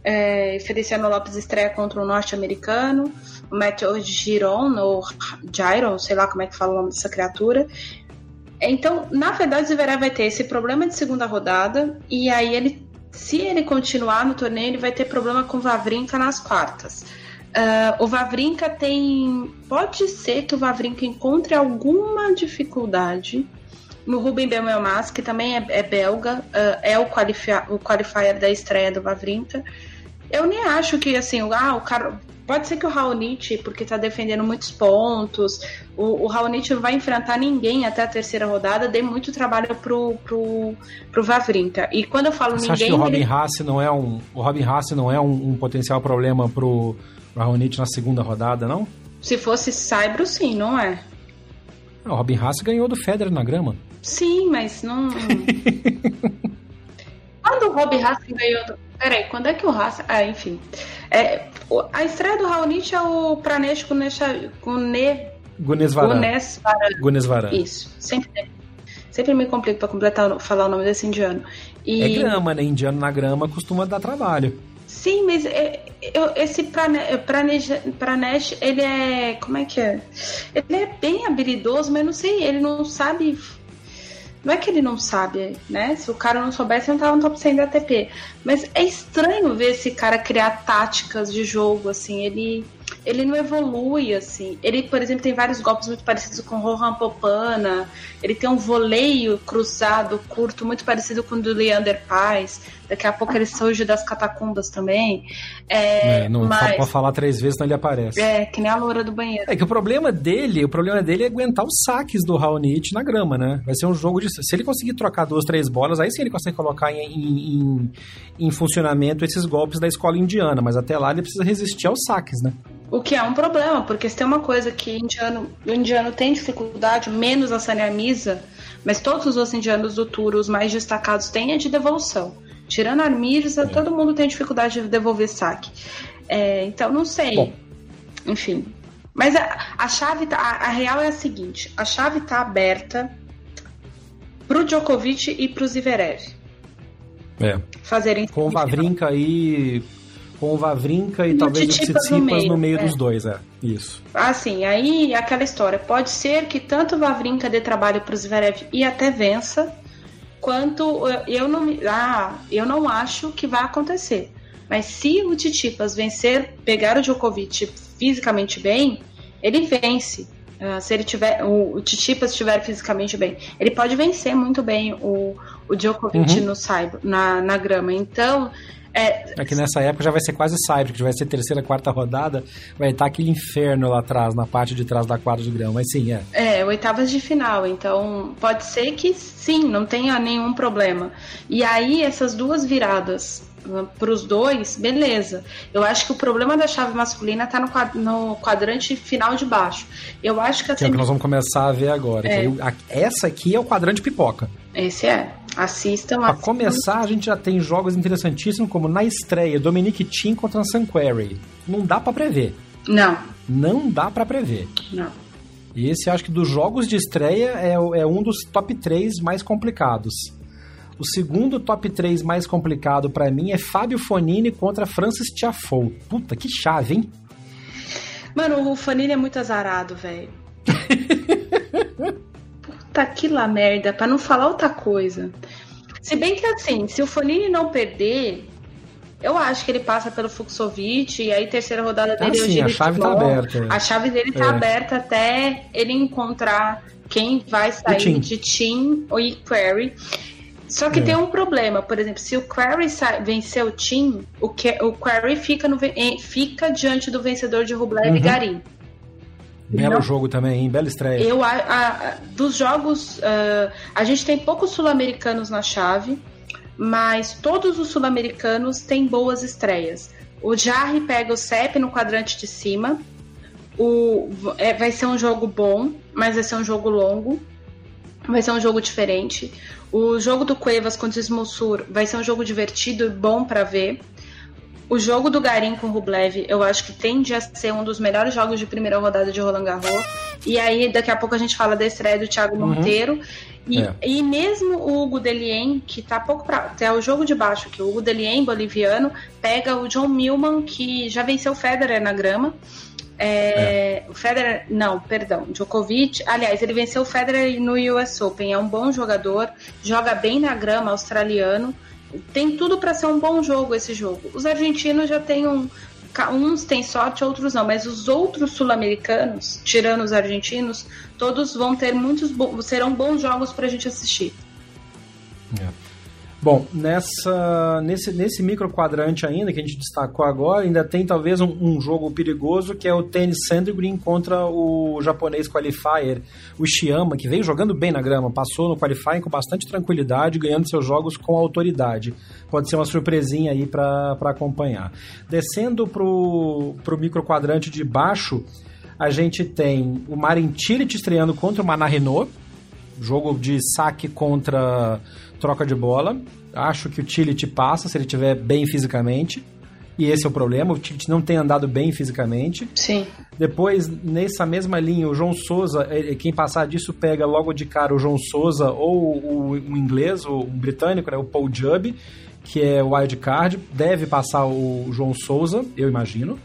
É, Feliciano Lopes estreia contra o norte-americano, o Matthew Giron, ou Giron, sei lá como é que fala o nome dessa criatura. Então, na verdade, o Zverev vai ter esse problema de segunda rodada, e aí ele, se ele continuar no torneio, ele vai ter problema com Vavrinka nas quartas. Uh, o Vavrinka tem. Pode ser que o Vavrinka encontre alguma dificuldade no Ruben Belmelmas, que também é, é belga, uh, é o, qualifi o qualifier da estreia do Vavrinka. Eu nem acho que assim, ah, o cara. Pode ser que o Raonic, porque está defendendo muitos pontos, o, o Raonic não vai enfrentar ninguém até a terceira rodada, dê muito trabalho pro, pro, pro Vavrinka. E quando eu falo Você ninguém. Acha que o Robin ele... Haas não é um. O Robin Haas não é um, um potencial problema pro Raonic na segunda rodada, não? Se fosse Saibro, sim, não é? o Robin Haas ganhou do Federer na grama. Sim, mas não. quando o Robin Haas ganhou do. Peraí, quando é que o Haas. Ah, enfim. É, a estreia do Raonic é o Pranesh Gune... Gunesvaran. Gunesvaran. Isso. Sempre, sempre me complico pra completar, falar o nome desse indiano. E... É grama, né? Indiano na grama costuma dar trabalho. Sim, mas é, eu, esse Pranesh, Pranesh, ele é. Como é que é? Ele é bem habilidoso, mas não sei, ele não sabe. Não é que ele não sabe, né? Se o cara não soubesse, não tava no top 100 da ATP. Mas é estranho ver esse cara criar táticas de jogo, assim. Ele. Ele não evolui, assim. Ele, por exemplo, tem vários golpes muito parecidos com Rohan Popana. Ele tem um voleio cruzado, curto, muito parecido com o do Leander Paz. Daqui a pouco ele surge das catacumbas também. É, é, não mas... pode falar três vezes, senão ele aparece. É, que nem a loura do banheiro. É que o problema dele, o problema dele é aguentar os saques do Raonic na grama, né? Vai ser um jogo de. Se ele conseguir trocar duas, três bolas, aí sim ele consegue colocar em, em, em funcionamento esses golpes da escola indiana. Mas até lá ele precisa resistir aos saques, né? O que é um problema, porque se tem uma coisa que indiano, o indiano tem dificuldade, menos a Sanya Misa, mas todos os indianos do tour, os mais destacados, têm é de devolução. Tirando a Armires, é. todo mundo tem dificuldade de devolver saque. É, então, não sei. Bom. Enfim. Mas a, a chave, tá, a, a, real é a seguinte: a chave está aberta pro Djokovic e pro Zverev. É. Fazerem Com o Vavrinka aí com o Vavrinka e, e talvez o Tsitsipas no meio, no meio é. dos dois, é. Isso. Assim, aí aquela história. Pode ser que tanto o Vavrinka dê trabalho para o Zverev e até vença, quanto eu não, ah, eu não acho que vai acontecer. Mas se o Titipas vencer, pegar o Djokovic fisicamente bem, ele vence. Uh, se ele tiver, o, o Titipas estiver fisicamente bem, ele pode vencer muito bem o, o Djokovic uhum. no cyber, na, na grama. Então, é, é que nessa época já vai ser quase Cyber, que vai ser terceira, quarta rodada, vai estar aquele inferno lá atrás, na parte de trás da quadra de grão, mas sim, é. É, oitavas de final, então pode ser que sim, não tenha nenhum problema. E aí, essas duas viradas uh, para os dois, beleza. Eu acho que o problema da chave masculina está no, no, quadrante final de baixo. Eu acho que assim. Que é o que nós vamos começar a ver agora. É. essa aqui é o quadrante pipoca. Esse é. Assistam. Para começar, a gente já tem jogos interessantíssimos, como na estreia, Dominic Thiem contra Query. Não dá para prever. Não. Não dá para prever. Não. E esse, acho que dos jogos de estreia, é, é um dos top 3 mais complicados. O segundo top 3 mais complicado para mim é Fábio Fonini contra Francis Tiafoe. Puta, que chave, hein? Mano, o Fonini é muito azarado, velho. Puta que lá merda, pra não falar outra coisa. Se bem que assim, se o Fonini não perder, eu acho que ele passa pelo Fuxovic e aí terceira rodada ah, dele ah, sim, a chave tá aberta. A chave dele tá é. aberta até ele encontrar quem vai sair de Team ou Query. Só que é. tem um problema, por exemplo, se o Query vencer o Team, o, que, o Query fica, no, fica diante do vencedor de Rublev uhum. e Garim. Belo jogo também, hein? Bela estreia. Eu, a, a, dos jogos, uh, a gente tem poucos sul-americanos na chave, mas todos os sul-americanos têm boas estreias. O Jarry pega o CEP no quadrante de cima. O, é, vai ser um jogo bom, mas vai ser um jogo longo. Vai ser um jogo diferente. O jogo do Cuevas contra o Smussur vai ser um jogo divertido e bom para ver. O jogo do Garim com o Rublev, eu acho que tende a ser um dos melhores jogos de primeira rodada de Roland Garros. E aí, daqui a pouco a gente fala da estreia do Thiago uhum. Monteiro. E, é. e mesmo o Hugo Delien, que tá pouco pra. Até o jogo de baixo, que o Hugo Delien, boliviano, pega o John Milman, que já venceu o Federer na grama. É, é. O Federer, não, perdão, Djokovic. Aliás, ele venceu o Federer no US Open. É um bom jogador, joga bem na grama, australiano tem tudo para ser um bom jogo esse jogo. Os argentinos já têm um. Uns têm sorte, outros não, mas os outros sul-americanos, tirando os argentinos, todos vão ter muitos. serão bons jogos para a gente assistir. É. Bom, nessa, nesse, nesse micro quadrante ainda, que a gente destacou agora, ainda tem talvez um, um jogo perigoso, que é o Tennis Sandgren contra o japonês qualifier, o Ishiyama, que veio jogando bem na grama, passou no qualifying com bastante tranquilidade, ganhando seus jogos com autoridade. Pode ser uma surpresinha aí para acompanhar. Descendo pro, pro micro quadrante de baixo, a gente tem o Marin Cilic estreando contra o Manarino, jogo de saque contra troca de bola. Acho que o Tillit passa se ele estiver bem fisicamente. E esse é o problema, o Tillit não tem andado bem fisicamente. Sim. Depois, nessa mesma linha, o João Souza, quem passar disso pega logo de cara o João Souza ou o, o inglês, o, o britânico, né, o Paul Jubb, que é o wild card. Deve passar o João Souza, eu imagino.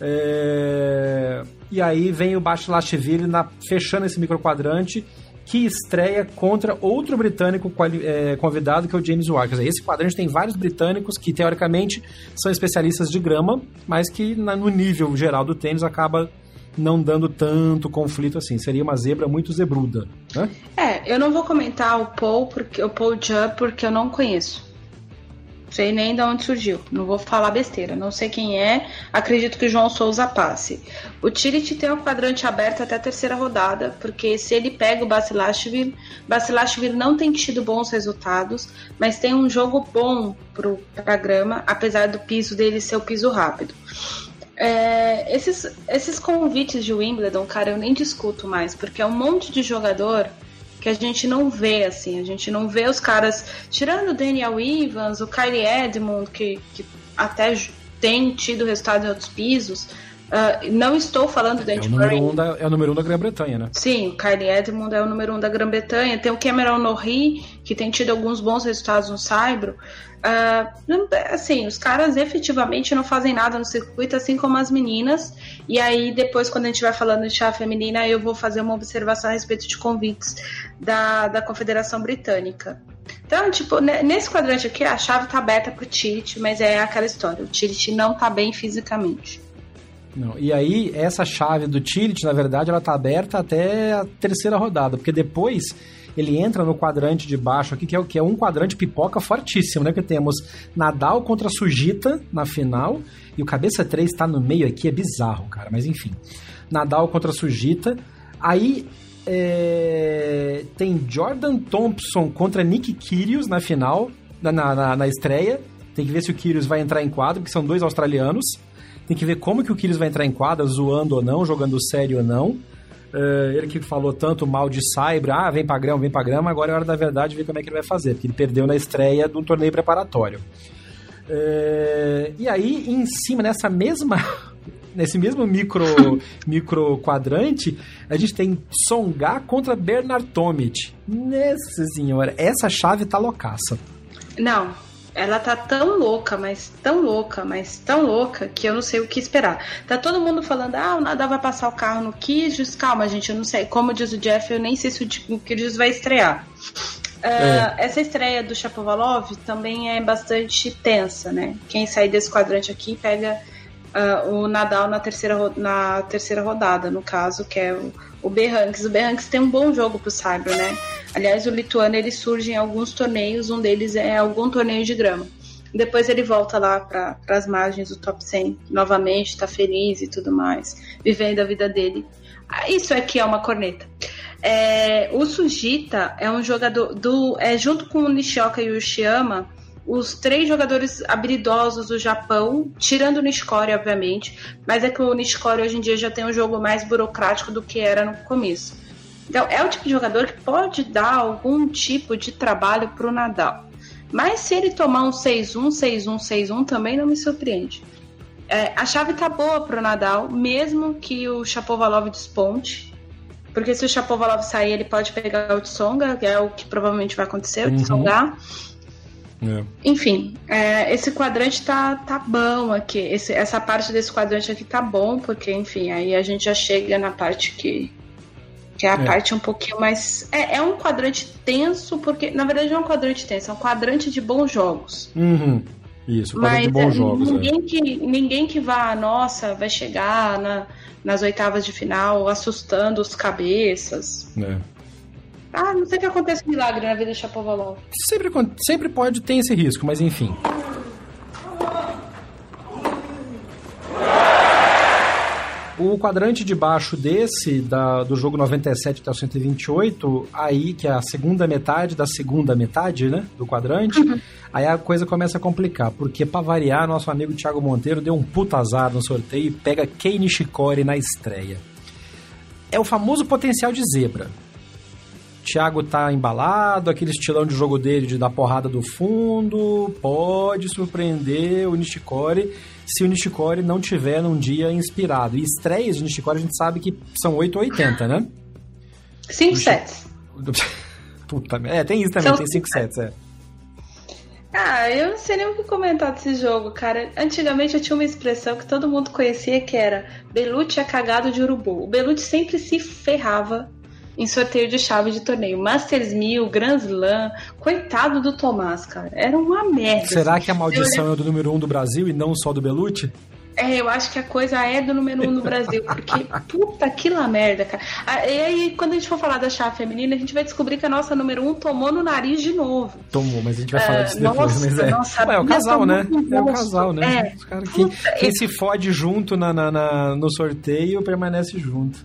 É... E aí vem o Basilashvili na fechando esse microquadrante que estreia contra outro britânico é, convidado, que é o James Ward. esse quadrante tem vários britânicos que, teoricamente, são especialistas de grama, mas que no nível geral do tênis acaba não dando tanto conflito assim. Seria uma zebra muito zebruda, né? É, eu não vou comentar o Paul, porque, o Paul Judd, porque eu não conheço sei nem de onde surgiu. Não vou falar besteira. Não sei quem é. Acredito que o João Souza passe. O Tirit tem um quadrante aberto até a terceira rodada, porque se ele pega o Basilashvili, Basilashvili não tem tido bons resultados, mas tem um jogo bom para a grama, apesar do piso dele ser o piso rápido. É, esses, esses convites de Wimbledon, cara, eu nem discuto mais, porque é um monte de jogador que a gente não vê, assim, a gente não vê os caras, tirando o Daniel Evans, o Kylie Edmund, que, que até tem tido resultado em outros pisos, Uh, não estou falando do é o, número um da, é o número um da Grã-Bretanha, né? Sim, o Kylie Edmund é o número um da Grã-Bretanha. Tem o Cameron Norrie, que tem tido alguns bons resultados no Saibro. Uh, assim, os caras efetivamente não fazem nada no circuito, assim como as meninas. E aí, depois, quando a gente vai falando de chá feminina, eu vou fazer uma observação a respeito de convites da, da Confederação Britânica. Então, tipo, nesse quadrante aqui, a chave tá aberta pro Tirit, mas é aquela história: o Tirit não tá bem fisicamente. Não. E aí, essa chave do Tilit, na verdade, ela tá aberta até a terceira rodada, porque depois ele entra no quadrante de baixo aqui, que é, o que é um quadrante pipoca fortíssimo, né? Que temos Nadal contra Sujita na final, e o cabeça 3 tá no meio aqui, é bizarro, cara, mas enfim. Nadal contra Sujita. Aí é... tem Jordan Thompson contra Nick Kyrgios na final, na, na, na estreia. Tem que ver se o Kyrgios vai entrar em quadro, porque são dois australianos. Tem que ver como que o Kyrgios vai entrar em quadra, zoando ou não, jogando sério ou não. Uh, ele que falou tanto mal de Saibra, ah, vem pra grama, vem pra grama, agora é hora da verdade ver como é que ele vai fazer, porque ele perdeu na estreia de um torneio preparatório. Uh, e aí, em cima, nessa mesma. Nesse mesmo micro, micro quadrante, a gente tem Songa contra Bernard Tomic. Nossa senhora, essa chave tá loucaça. Não, ela tá tão louca, mas tão louca, mas tão louca que eu não sei o que esperar. Tá todo mundo falando, ah, o Nadal vai passar o carro no Kijus. Calma, gente, eu não sei. Como diz o Jeff, eu nem sei se o Kijus vai estrear. Uh, Essa estreia do Chapovalov também é bastante tensa, né? Quem sair desse quadrante aqui pega uh, o Nadal na terceira, na terceira rodada, no caso, que é o, o Berranks. O Berranks tem um bom jogo pro Cyber, né? Aliás, o lituano ele surge em alguns torneios, um deles é algum torneio de grama. Depois ele volta lá para as margens do top 100 novamente, tá feliz e tudo mais, vivendo a vida dele. Ah, isso aqui é uma corneta. É, o Sujita é um jogador do. É, junto com o Nishioka e o os três jogadores habilidosos do Japão, tirando o Nishikori, obviamente, mas é que o Nishikori hoje em dia já tem um jogo mais burocrático do que era no começo. Então, é o tipo de jogador que pode dar algum tipo de trabalho para o Nadal. Mas se ele tomar um 6-1, 6-1, 6-1, também não me surpreende. É, a chave tá boa para o Nadal, mesmo que o Chapovalov desponte. Porque se o Chapovalov sair, ele pode pegar o Tsonga, que é o que provavelmente vai acontecer, o Tsonga. É. Enfim, é, esse quadrante tá, tá bom aqui. Esse, essa parte desse quadrante aqui tá bom, porque, enfim, aí a gente já chega na parte que que é a é. parte um pouquinho mais. É, é, um quadrante tenso, porque na verdade não é um quadrante tenso, é um quadrante de bons jogos. Uhum. Isso, quadrante de bons é, jogos. É. Ninguém, que, ninguém que vá, nossa, vai chegar na, nas oitavas de final assustando os cabeças. É. Ah, não sei que aconteça milagre na vida de Chapovalov. Sempre, sempre pode ter esse risco, mas enfim. O quadrante de baixo desse, da, do jogo 97 até o 128, aí, que é a segunda metade da segunda metade, né? Do quadrante, uhum. aí a coisa começa a complicar. Porque, pra variar, nosso amigo Thiago Monteiro deu um puta azar no sorteio e pega Kei Nishikori na estreia. É o famoso potencial de zebra. Thiago tá embalado, aquele estilão de jogo dele de dar porrada do fundo, pode surpreender o Nishikori se o Nishikori não tiver num dia inspirado. E estreias de Nishikori a gente sabe que são 8 ou 80, né? 5 sets. Puta. É, tem isso também, são tem 5 sets, é. Ah, eu não sei nem o que comentar desse jogo, cara. Antigamente eu tinha uma expressão que todo mundo conhecia que era Belucci é cagado de urubu. O Belucci sempre se ferrava em sorteio de chave de torneio. Masters 1000, Grand Slam, coitado do Tomás, cara. Era uma merda. Será assim. que a maldição é do número 1 um do Brasil e não só do Belucci? É, eu acho que a coisa é do número um no Brasil, porque puta que lá merda, cara. Ah, e aí, quando a gente for falar da chave feminina, a gente vai descobrir que a nossa número um tomou no nariz de novo. Tomou, mas a gente vai falar disso depois. Nossa, mas é. Nossa, Ué, é o casal, né? É o casal, né? É. Os cara, quem, quem se fode junto na, na, na, no sorteio permanece junto.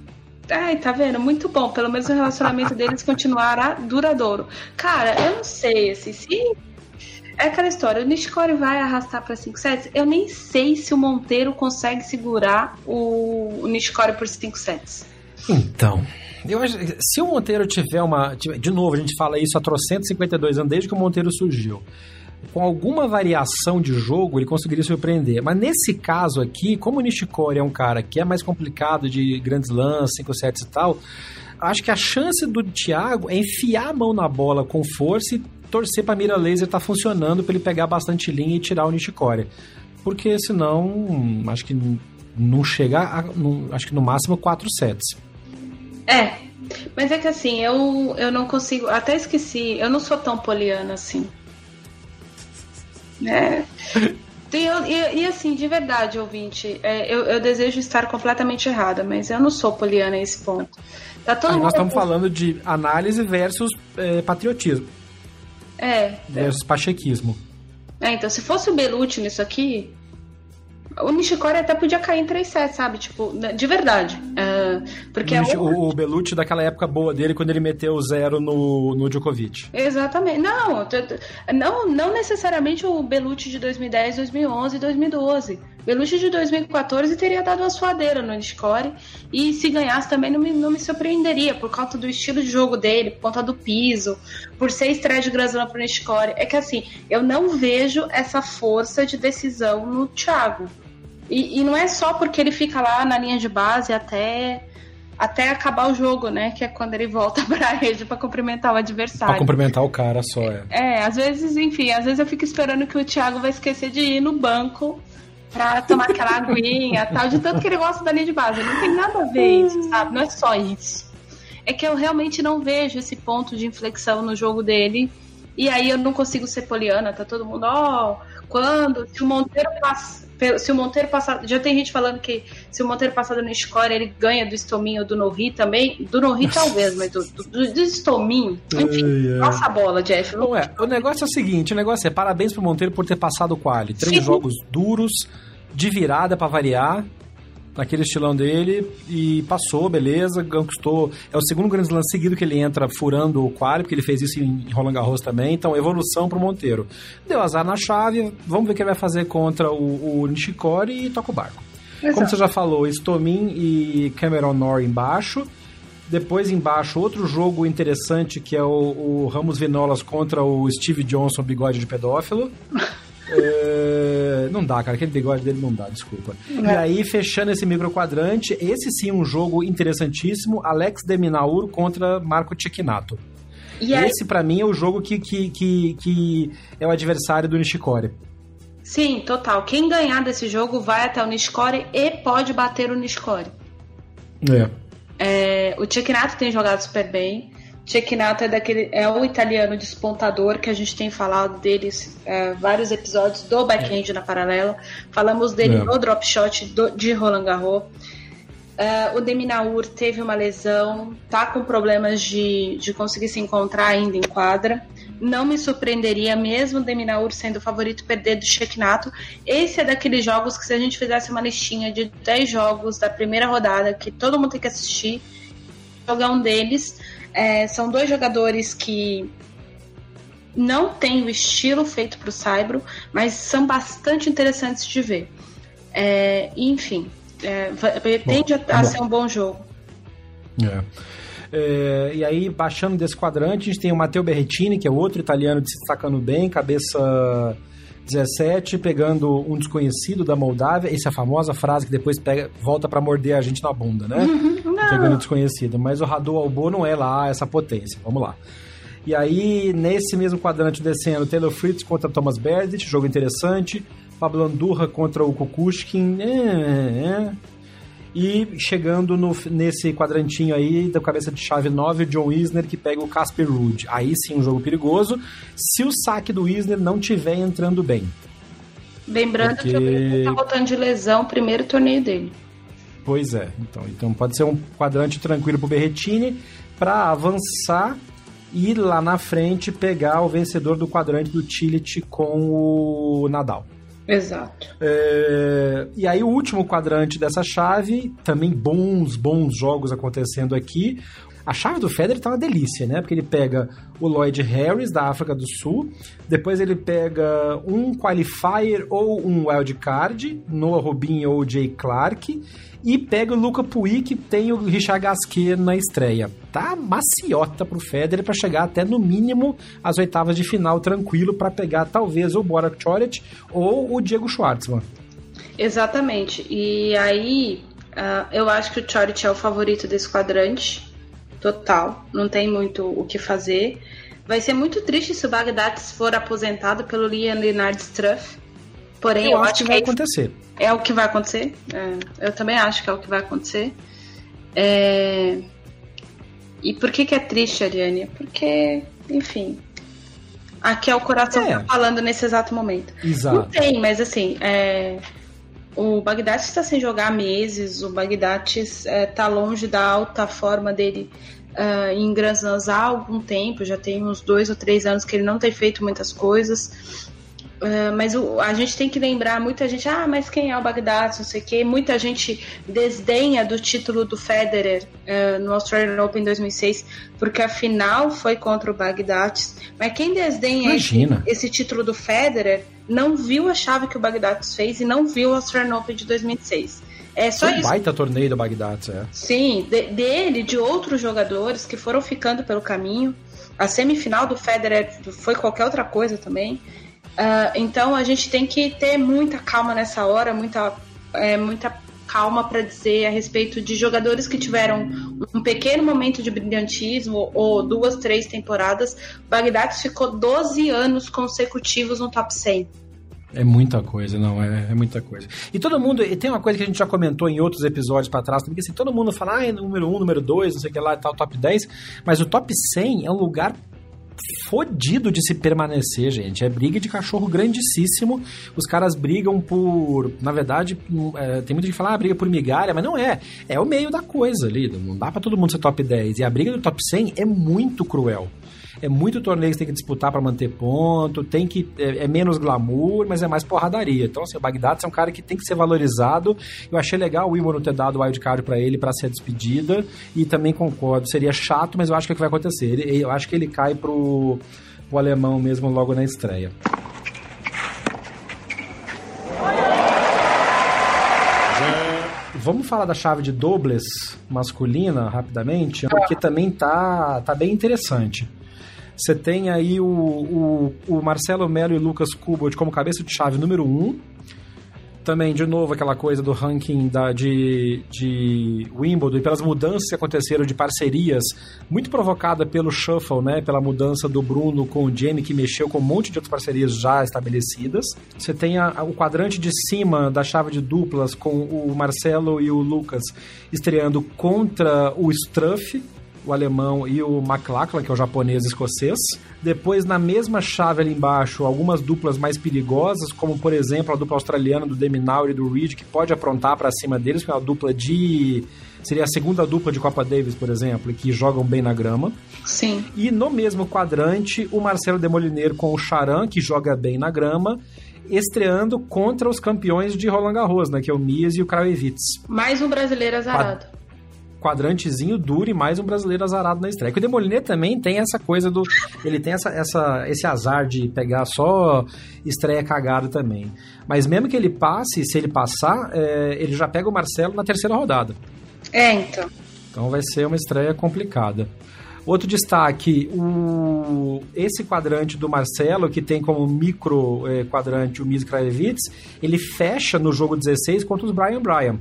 Ai, tá vendo? Muito bom. Pelo menos o relacionamento deles continuará duradouro. Cara, eu não sei, assim, se é aquela história, o Nishikori vai arrastar para 5 sets. Eu nem sei se o Monteiro consegue segurar o, o Nishikori por 5 sets. Então, eu acho, se o Monteiro tiver uma. De novo, a gente fala isso há 352 anos, desde que o Monteiro surgiu. Com alguma variação de jogo, ele conseguiria surpreender. Mas nesse caso aqui, como o Nishikori é um cara que é mais complicado de grandes lances, 5 sets e tal, acho que a chance do Thiago é enfiar a mão na bola com força e torcer para a mira laser estar tá funcionando para ele pegar bastante linha e tirar o Nishikori. Porque senão, acho que não chega a, acho que no máximo quatro sets. É, mas é que assim, eu, eu não consigo, até esqueci, eu não sou tão poliana assim. É. E, e, e, assim, de verdade, ouvinte, é, eu, eu, desejo estar completamente errada, mas eu não sou poliana a esse ponto. Tá todo Aí nós estamos falando de análise versus é, patriotismo. É. Versus pachequismo. É, então se fosse o Belucci nisso aqui, o Nishikori até podia cair em 3 sets, sabe? Tipo, né, de verdade. Uh, porque o, o, o Belucci daquela época boa dele, quando ele meteu o zero no, no Djokovic. Exatamente. Não, não, não necessariamente o Belucci de 2010, 2011 2012. Belucci de 2014 teria dado uma suadeira no Nishikori. E se ganhasse também não me, não me surpreenderia, por conta do estilo de jogo dele, por conta do piso, por ser estreia de Slam pro Nishikori. É que assim, eu não vejo essa força de decisão no Thiago. E, e, não é só porque ele fica lá na linha de base até, até acabar o jogo, né? Que é quando ele volta pra rede para cumprimentar o adversário. Pra cumprimentar o cara só, é. É, às vezes, enfim, às vezes eu fico esperando que o Thiago vai esquecer de ir no banco pra tomar aquela aguinha tal, de tanto que ele gosta da linha de base. Não tem nada a ver isso, sabe? Não é só isso. É que eu realmente não vejo esse ponto de inflexão no jogo dele. E aí eu não consigo ser poliana, tá todo mundo, ó, oh, quando, se o Monteiro passa se o Monteiro passar. Já tem gente falando que se o Monteiro passar no score, ele ganha do Estominho do Norri também. Do Norri talvez, mas do, do, do Estominho. Enfim, passa a bola, Jeff. Não é, o negócio é o seguinte: o negócio é parabéns pro Monteiro por ter passado o quali. Três Sim. jogos duros, de virada para variar naquele estilão dele e passou, beleza, conquistou. É o segundo grande lance seguido que ele entra furando o quali, porque ele fez isso em Roland Garros também. Então, evolução pro Monteiro. Deu azar na chave, vamos ver o que ele vai fazer contra o, o Nishikori e toca o barco. Exato. Como você já falou, Stomin e Cameron Nor embaixo. Depois embaixo, outro jogo interessante que é o, o Ramos Vinolas contra o Steve Johnson, bigode de pedófilo. É, não dá, cara. Aquele bigode dele não dá, desculpa. É. E aí, fechando esse microquadrante, esse sim um jogo interessantíssimo: Alex Deminaur contra Marco Cecchinato. Esse, para mim, é o jogo que, que, que, que é o adversário do Nishikori. Sim, total. Quem ganhar desse jogo vai até o Nishikori e pode bater o Nishikori. É. é o Cecchinato tem jogado super bem. Cecchinato é daquele é o italiano despontador que a gente tem falado deles é, vários episódios do backhand na paralela. Falamos dele é. no drop shot do, de Roland Garros. Uh, o Deminaur teve uma lesão, tá com problemas de, de conseguir se encontrar ainda em quadra. Não me surpreenderia, mesmo o Deminaur sendo o favorito, perder do Cecchinato. Esse é daqueles jogos que, se a gente fizesse uma listinha de 10 jogos da primeira rodada, que todo mundo tem que assistir, jogar um deles. É, são dois jogadores que não têm o estilo feito para o Saibro, mas são bastante interessantes de ver. É, enfim, é, tende a, a ser um bom jogo. É. É, e aí, baixando desse quadrante, a gente tem o Matteo Berrettini, que é outro italiano se destacando bem, cabeça 17, pegando um desconhecido da Moldávia. Essa é a famosa frase que depois pega, volta para morder a gente na bunda, né? Uhum, pegando desconhecido. Mas o Radu Albo não é lá essa potência. Vamos lá. E aí, nesse mesmo quadrante descendo, Taylor Fritz contra Thomas Berdych, jogo interessante. Pablo Andurra contra o Kukushkin. É, é. E chegando no, nesse quadrantinho aí, da cabeça de chave 9, o John Isner que pega o Casper Ruud. Aí sim, um jogo perigoso, se o saque do Isner não estiver entrando bem. Lembrando Porque... que o Isner tá voltando de lesão, primeiro torneio dele. Pois é, então, então pode ser um quadrante tranquilo pro Berretini para avançar e lá na frente pegar o vencedor do quadrante do Tillit com o Nadal. Exato. É, e aí o último quadrante dessa chave, também bons, bons jogos acontecendo aqui. A chave do Federer tá uma delícia, né? Porque ele pega o Lloyd Harris, da África do Sul, depois ele pega um qualifier ou um wildcard, Noah Rubin ou Jay Clark, e pega o Luca Pui, que tem o Richard Gasquet na estreia. Tá maciota pro Federer para chegar até no mínimo as oitavas de final tranquilo para pegar talvez o Bora Choret ou o Diego Schwartzman. Exatamente. E aí, uh, eu acho que o Choret é o favorito desse quadrante total. Não tem muito o que fazer. Vai ser muito triste se o Bagdad for aposentado pelo Liam Leonard Struff. Porém, eu, eu acho, que vai é, acontecer. É o que vai acontecer. É, eu também acho que é o que vai acontecer. É... E por que, que é triste, Ariane? Porque, enfim. Aqui é o coração é. tá falando nesse exato momento. Exato. Não tem, mas assim, é... o Bagdad está sem jogar há meses, o Bagdad está longe da alta forma dele uh, em Grand Slams há algum tempo, já tem uns dois ou três anos que ele não tem feito muitas coisas. Uh, mas o, a gente tem que lembrar, muita gente, ah, mas quem é o Bagdad, não sei o quê. Muita gente desdenha do título do Federer uh, no Australian Open 2006, porque a final foi contra o Bagdad. Mas quem desdenha esse, esse, título do Federer não viu a chave que o Bagdad fez e não viu o Australian Open de 2006. É só Foi um baita torneio do Bagdad, é. Sim, de, dele, de outros jogadores que foram ficando pelo caminho. A semifinal do Federer foi qualquer outra coisa também. Uh, então a gente tem que ter muita calma nessa hora, muita, é, muita calma para dizer a respeito de jogadores que tiveram um pequeno momento de brilhantismo ou duas, três temporadas. O Bagdad ficou 12 anos consecutivos no top 100. É muita coisa, não, é, é, muita coisa. E todo mundo, e tem uma coisa que a gente já comentou em outros episódios para trás, porque assim, todo mundo fala, ah, número 1, um, número 2, não sei o que lá e tal, top 10, mas o top 100 é um lugar fodido de se permanecer, gente. É briga de cachorro grandíssimo. Os caras brigam por. Na verdade, é, tem muita gente que fala, ah, briga por migalha, mas não é. É o meio da coisa ali. Não dá para todo mundo ser top 10. E a briga do top 100 é muito cruel é muito torneio que você tem que disputar para manter ponto, tem que é, é, menos glamour, mas é mais porradaria. Então, assim, o Bagdad é um cara que tem que ser valorizado. Eu achei legal o Wimbledon ter dado o wildcard para ele para ser despedida e também concordo, seria chato, mas eu acho que é o que vai acontecer. Ele, eu acho que ele cai pro, pro alemão mesmo logo na estreia. Vamos falar da chave de dobles masculina rapidamente, porque também tá, tá bem interessante. Você tem aí o, o, o Marcelo Melo e Lucas Kubot como cabeça de chave número 1. Um. Também, de novo, aquela coisa do ranking da, de, de Wimbledon e pelas mudanças que aconteceram de parcerias, muito provocada pelo shuffle, né? Pela mudança do Bruno com o Jamie, que mexeu com um monte de outras parcerias já estabelecidas. Você tem a, o quadrante de cima da chave de duplas com o Marcelo e o Lucas estreando contra o Struff, o alemão e o McLachlan, que é o japonês escocês. Depois, na mesma chave ali embaixo, algumas duplas mais perigosas, como por exemplo a dupla australiana do Deminaur e do Reed, que pode aprontar para cima deles, que é uma dupla de seria a segunda dupla de Copa Davis, por exemplo, que jogam bem na grama. Sim. E no mesmo quadrante, o Marcelo Demoliner com o Charan, que joga bem na grama, estreando contra os campeões de Roland Garros, né, que é o Mies e o Kravitz. Mais um brasileiro azarado quadrantezinho duro e mais um brasileiro azarado na estreia. Que o Demoliner também tem essa coisa do. Ele tem essa, essa, esse azar de pegar só estreia cagada também. Mas mesmo que ele passe, se ele passar, é, ele já pega o Marcelo na terceira rodada. É, então. Então vai ser uma estreia complicada. Outro destaque, o, esse quadrante do Marcelo, que tem como micro é, quadrante o Miz Kravitz, ele fecha no jogo 16 contra os Brian Bryan.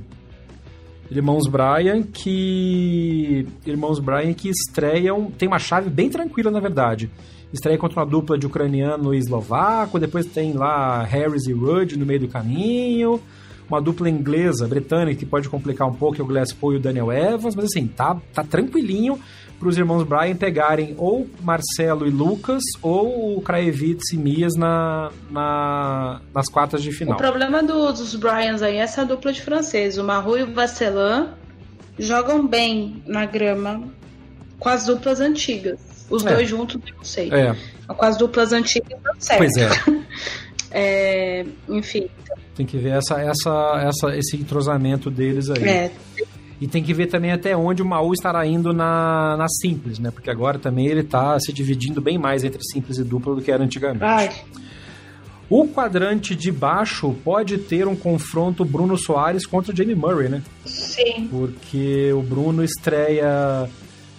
Irmãos Bryan que Irmãos Bryan que estreiam, tem uma chave bem tranquila na verdade. Estreia contra uma dupla de ucraniano e eslovaco, depois tem lá Harris e Rudd no meio do caminho. uma dupla inglesa, britânica, que pode complicar um pouco, é o Glasspool e o Daniel Evans, mas assim, tá, tá tranquilinho para os irmãos Bryan pegarem ou Marcelo e Lucas ou o Kraevitz e Mias na, na, nas quartas de final. O problema do, dos Bryans aí é essa dupla de francês. O Maru e o Vasselin jogam bem na grama com as duplas antigas. Os é. dois juntos, não sei. É. Com as duplas antigas não serve. Pois é. é. Enfim. Tem que ver essa, essa, essa, esse entrosamento deles aí. É. E tem que ver também até onde o Maú estará indo na, na simples, né? Porque agora também ele está se dividindo bem mais entre simples e dupla do que era antigamente. Ai. O quadrante de baixo pode ter um confronto Bruno Soares contra o Jamie Murray, né? Sim. Porque o Bruno estreia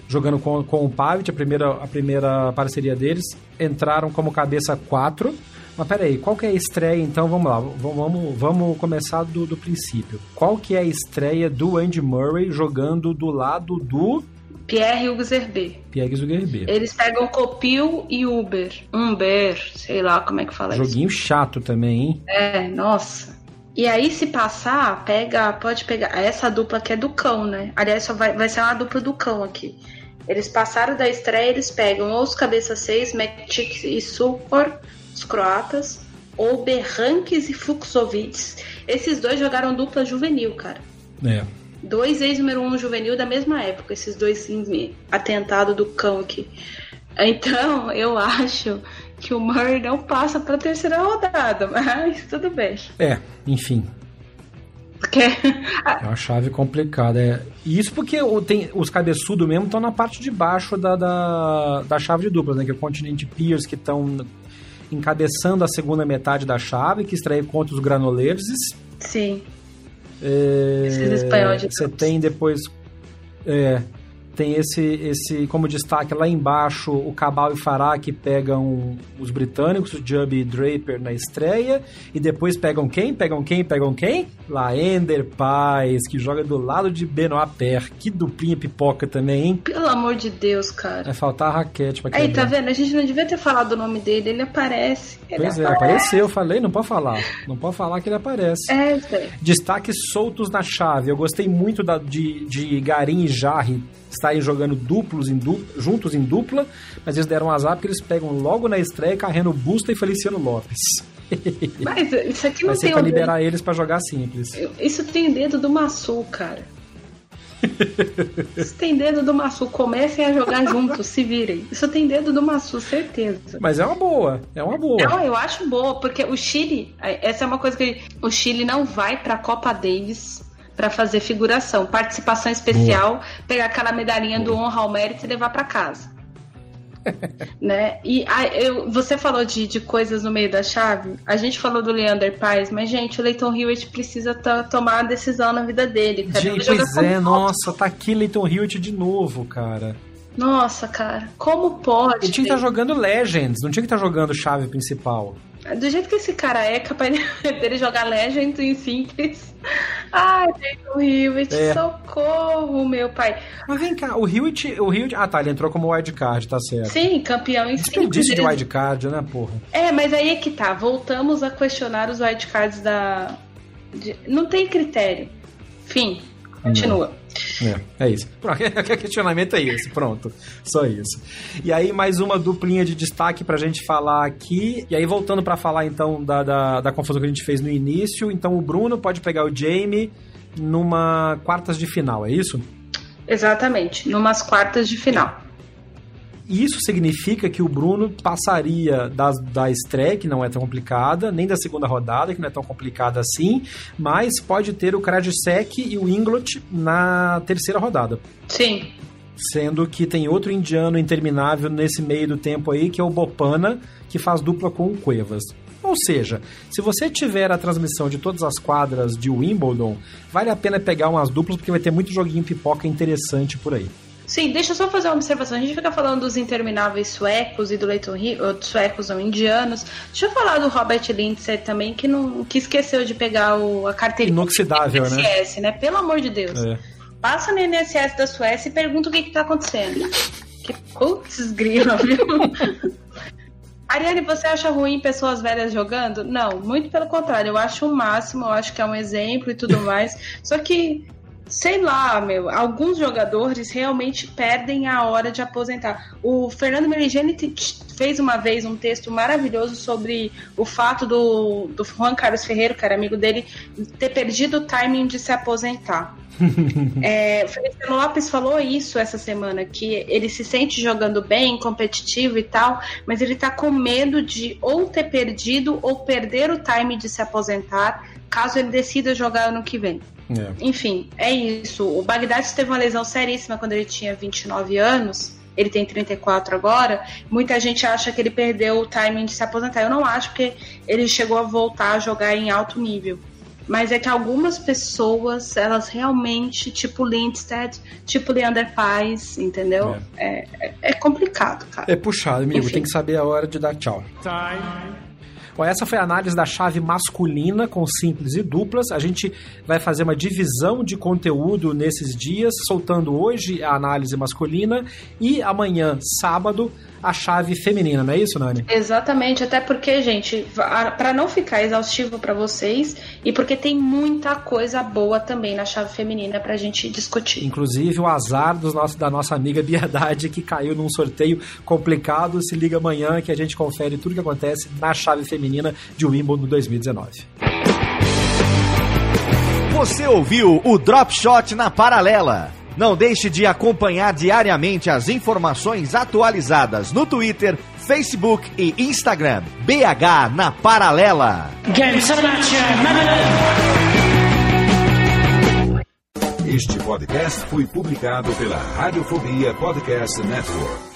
jogando com, com o Pavic, a primeira, a primeira parceria deles. Entraram como cabeça 4 mas peraí, qual que é a estreia então? Vamos lá, vamos, vamos começar do, do princípio. Qual que é a estreia do Andy Murray jogando do lado do Pierre Hugo Zerbe. Pierre Zerbe. Eles pegam Copil e Uber. Uber, sei lá como é que fala Joguinho isso. chato também, hein? É, nossa. E aí, se passar, pega, pode pegar. Essa dupla aqui é do cão, né? Aliás, só vai, vai ser uma dupla do cão aqui. Eles passaram da estreia, eles pegam ou os cabeça 6, Mektic e Supor, os croatas, ou Berranques e Fuxovics. Esses dois jogaram dupla juvenil, cara. É. Dois ex-número um juvenil da mesma época, esses dois atentado do cão aqui. Então, eu acho que o Murray não passa para a terceira rodada, mas tudo bem. É, enfim. Porque... é uma chave complicada. É. Isso porque tem, os cabeçudos mesmo estão na parte de baixo da, da, da chave de duplas, né? Que é o Continente Pierce, que estão encabeçando a segunda metade da chave, que estreia contra os granoleiros. Sim. É, Esses espanhóis de Você tem depois. É, tem esse, esse como destaque lá embaixo o Cabal e Farah que pegam os britânicos, o Jubb e Draper na estreia, e depois pegam quem? Pegam quem? Pegam quem? Laender Paz, que joga do lado de Benoit Per. Que duplinha pipoca também, hein? Pelo amor de Deus, cara. Vai faltar a raquete pra Aí, tá vendo? A gente não devia ter falado o nome dele, ele aparece. Ele pois é, aparece. é, apareceu, eu falei, não pode falar. Não pode falar que ele aparece. É, sei. Destaques soltos na chave. Eu gostei muito da, de, de Garim e Jarre estarem jogando duplos em dupla, juntos em dupla, mas eles deram um azar porque eles pegam logo na estreia Carreno Busta e Feliciano Lopes. Mas isso aqui não Vai tem. Pra liberar dedo... eles para jogar simples. Isso tem dedo do Massu, cara. Isso tem dedo do Massu. Comecem a jogar juntos, se virem. Isso tem dedo do Massu, certeza. Mas é uma boa. É uma boa. Não, eu acho boa, porque o Chile. Essa é uma coisa que. O Chile não vai pra Copa Davis para fazer figuração, participação especial, Boa. pegar aquela medalhinha Boa. do honra ao mérito e levar para casa. né? E a, eu, você falou de, de coisas no meio da chave. A gente falou do Leander Paes, mas, gente, o Leighton Hewitt precisa tomar a decisão na vida dele. Cara. Gente, pois é, nossa, tá aqui Leighton Hewitt de novo, cara. Nossa, cara, como pode? Ele tinha que estar tá jogando Legends, não tinha que estar tá jogando chave principal. Do jeito que esse cara é, capaz dele jogar Legends em simples. Ai, o Hewitt, é. socorro, meu pai. Mas vem cá, o Hewitt, o Hewitt. Ah, tá, ele entrou como wildcard, tá certo. Sim, campeão em simples. Desperdício de wildcard, né, porra? É, mas aí é que tá. Voltamos a questionar os wildcards da. De... Não tem critério. Fim. Continua. Não. É, é isso. O questionamento é esse, pronto. Só isso. E aí, mais uma duplinha de destaque pra gente falar aqui. E aí, voltando para falar então da, da, da, confusão que a gente fez no início. Então, o Bruno pode pegar o Jamie numa quartas de final, é isso? Exatamente, numas quartas de final. Isso significa que o Bruno passaria da, da estreia, que não é tão complicada, nem da segunda rodada, que não é tão complicada assim, mas pode ter o Krajicek e o Inglot na terceira rodada. Sim. Sendo que tem outro indiano interminável nesse meio do tempo aí, que é o Bopana, que faz dupla com o Cuevas. Ou seja, se você tiver a transmissão de todas as quadras de Wimbledon, vale a pena pegar umas duplas, porque vai ter muito joguinho pipoca interessante por aí. Sim, deixa eu só fazer uma observação. A gente fica falando dos intermináveis suecos e do Leighton Hill, suecos não indianos. Deixa eu falar do Robert Lindsay também, que não que esqueceu de pegar o, a carteirinha inoxidável, do INSS, né? né? Pelo amor de Deus. É. Passa no INSS da Suécia e pergunta o que, que tá acontecendo. Que putz grila, viu? Ariane, você acha ruim pessoas velhas jogando? Não, muito pelo contrário. Eu acho o máximo, eu acho que é um exemplo e tudo mais. Só que sei lá, meu, alguns jogadores realmente perdem a hora de aposentar. O Fernando Meligeni fez uma vez um texto maravilhoso sobre o fato do, do Juan Carlos Ferreira, que era amigo dele, ter perdido o timing de se aposentar. é, o Feliciano Lopes falou isso essa semana, que ele se sente jogando bem, competitivo e tal, mas ele tá com medo de ou ter perdido ou perder o time de se aposentar caso ele decida jogar ano que vem. É. Enfim, é isso. O Bagdad teve uma lesão seríssima quando ele tinha 29 anos. Ele tem 34 agora. Muita gente acha que ele perdeu o timing de se aposentar. Eu não acho, porque ele chegou a voltar a jogar em alto nível. Mas é que algumas pessoas, elas realmente, tipo Lindstedt, tipo Leander Paz, entendeu? É, é, é complicado, cara. É puxado, amigo. Enfim. Tem que saber a hora de dar tchau. Time. Bom, essa foi a análise da chave masculina com simples e duplas. A gente vai fazer uma divisão de conteúdo nesses dias, soltando hoje a análise masculina e amanhã, sábado, a chave feminina, não é isso, Nani? Exatamente, até porque, gente, para não ficar exaustivo para vocês e porque tem muita coisa boa também na chave feminina pra gente discutir. Inclusive o azar dos nossos, da nossa amiga Biedade que caiu num sorteio complicado. Se liga amanhã que a gente confere tudo que acontece na chave feminina de Wimbledon 2019. Você ouviu o Drop Shot na Paralela. Não deixe de acompanhar diariamente as informações atualizadas no Twitter, Facebook e Instagram. BH na Paralela. Este podcast foi publicado pela Radiofobia Podcast Network.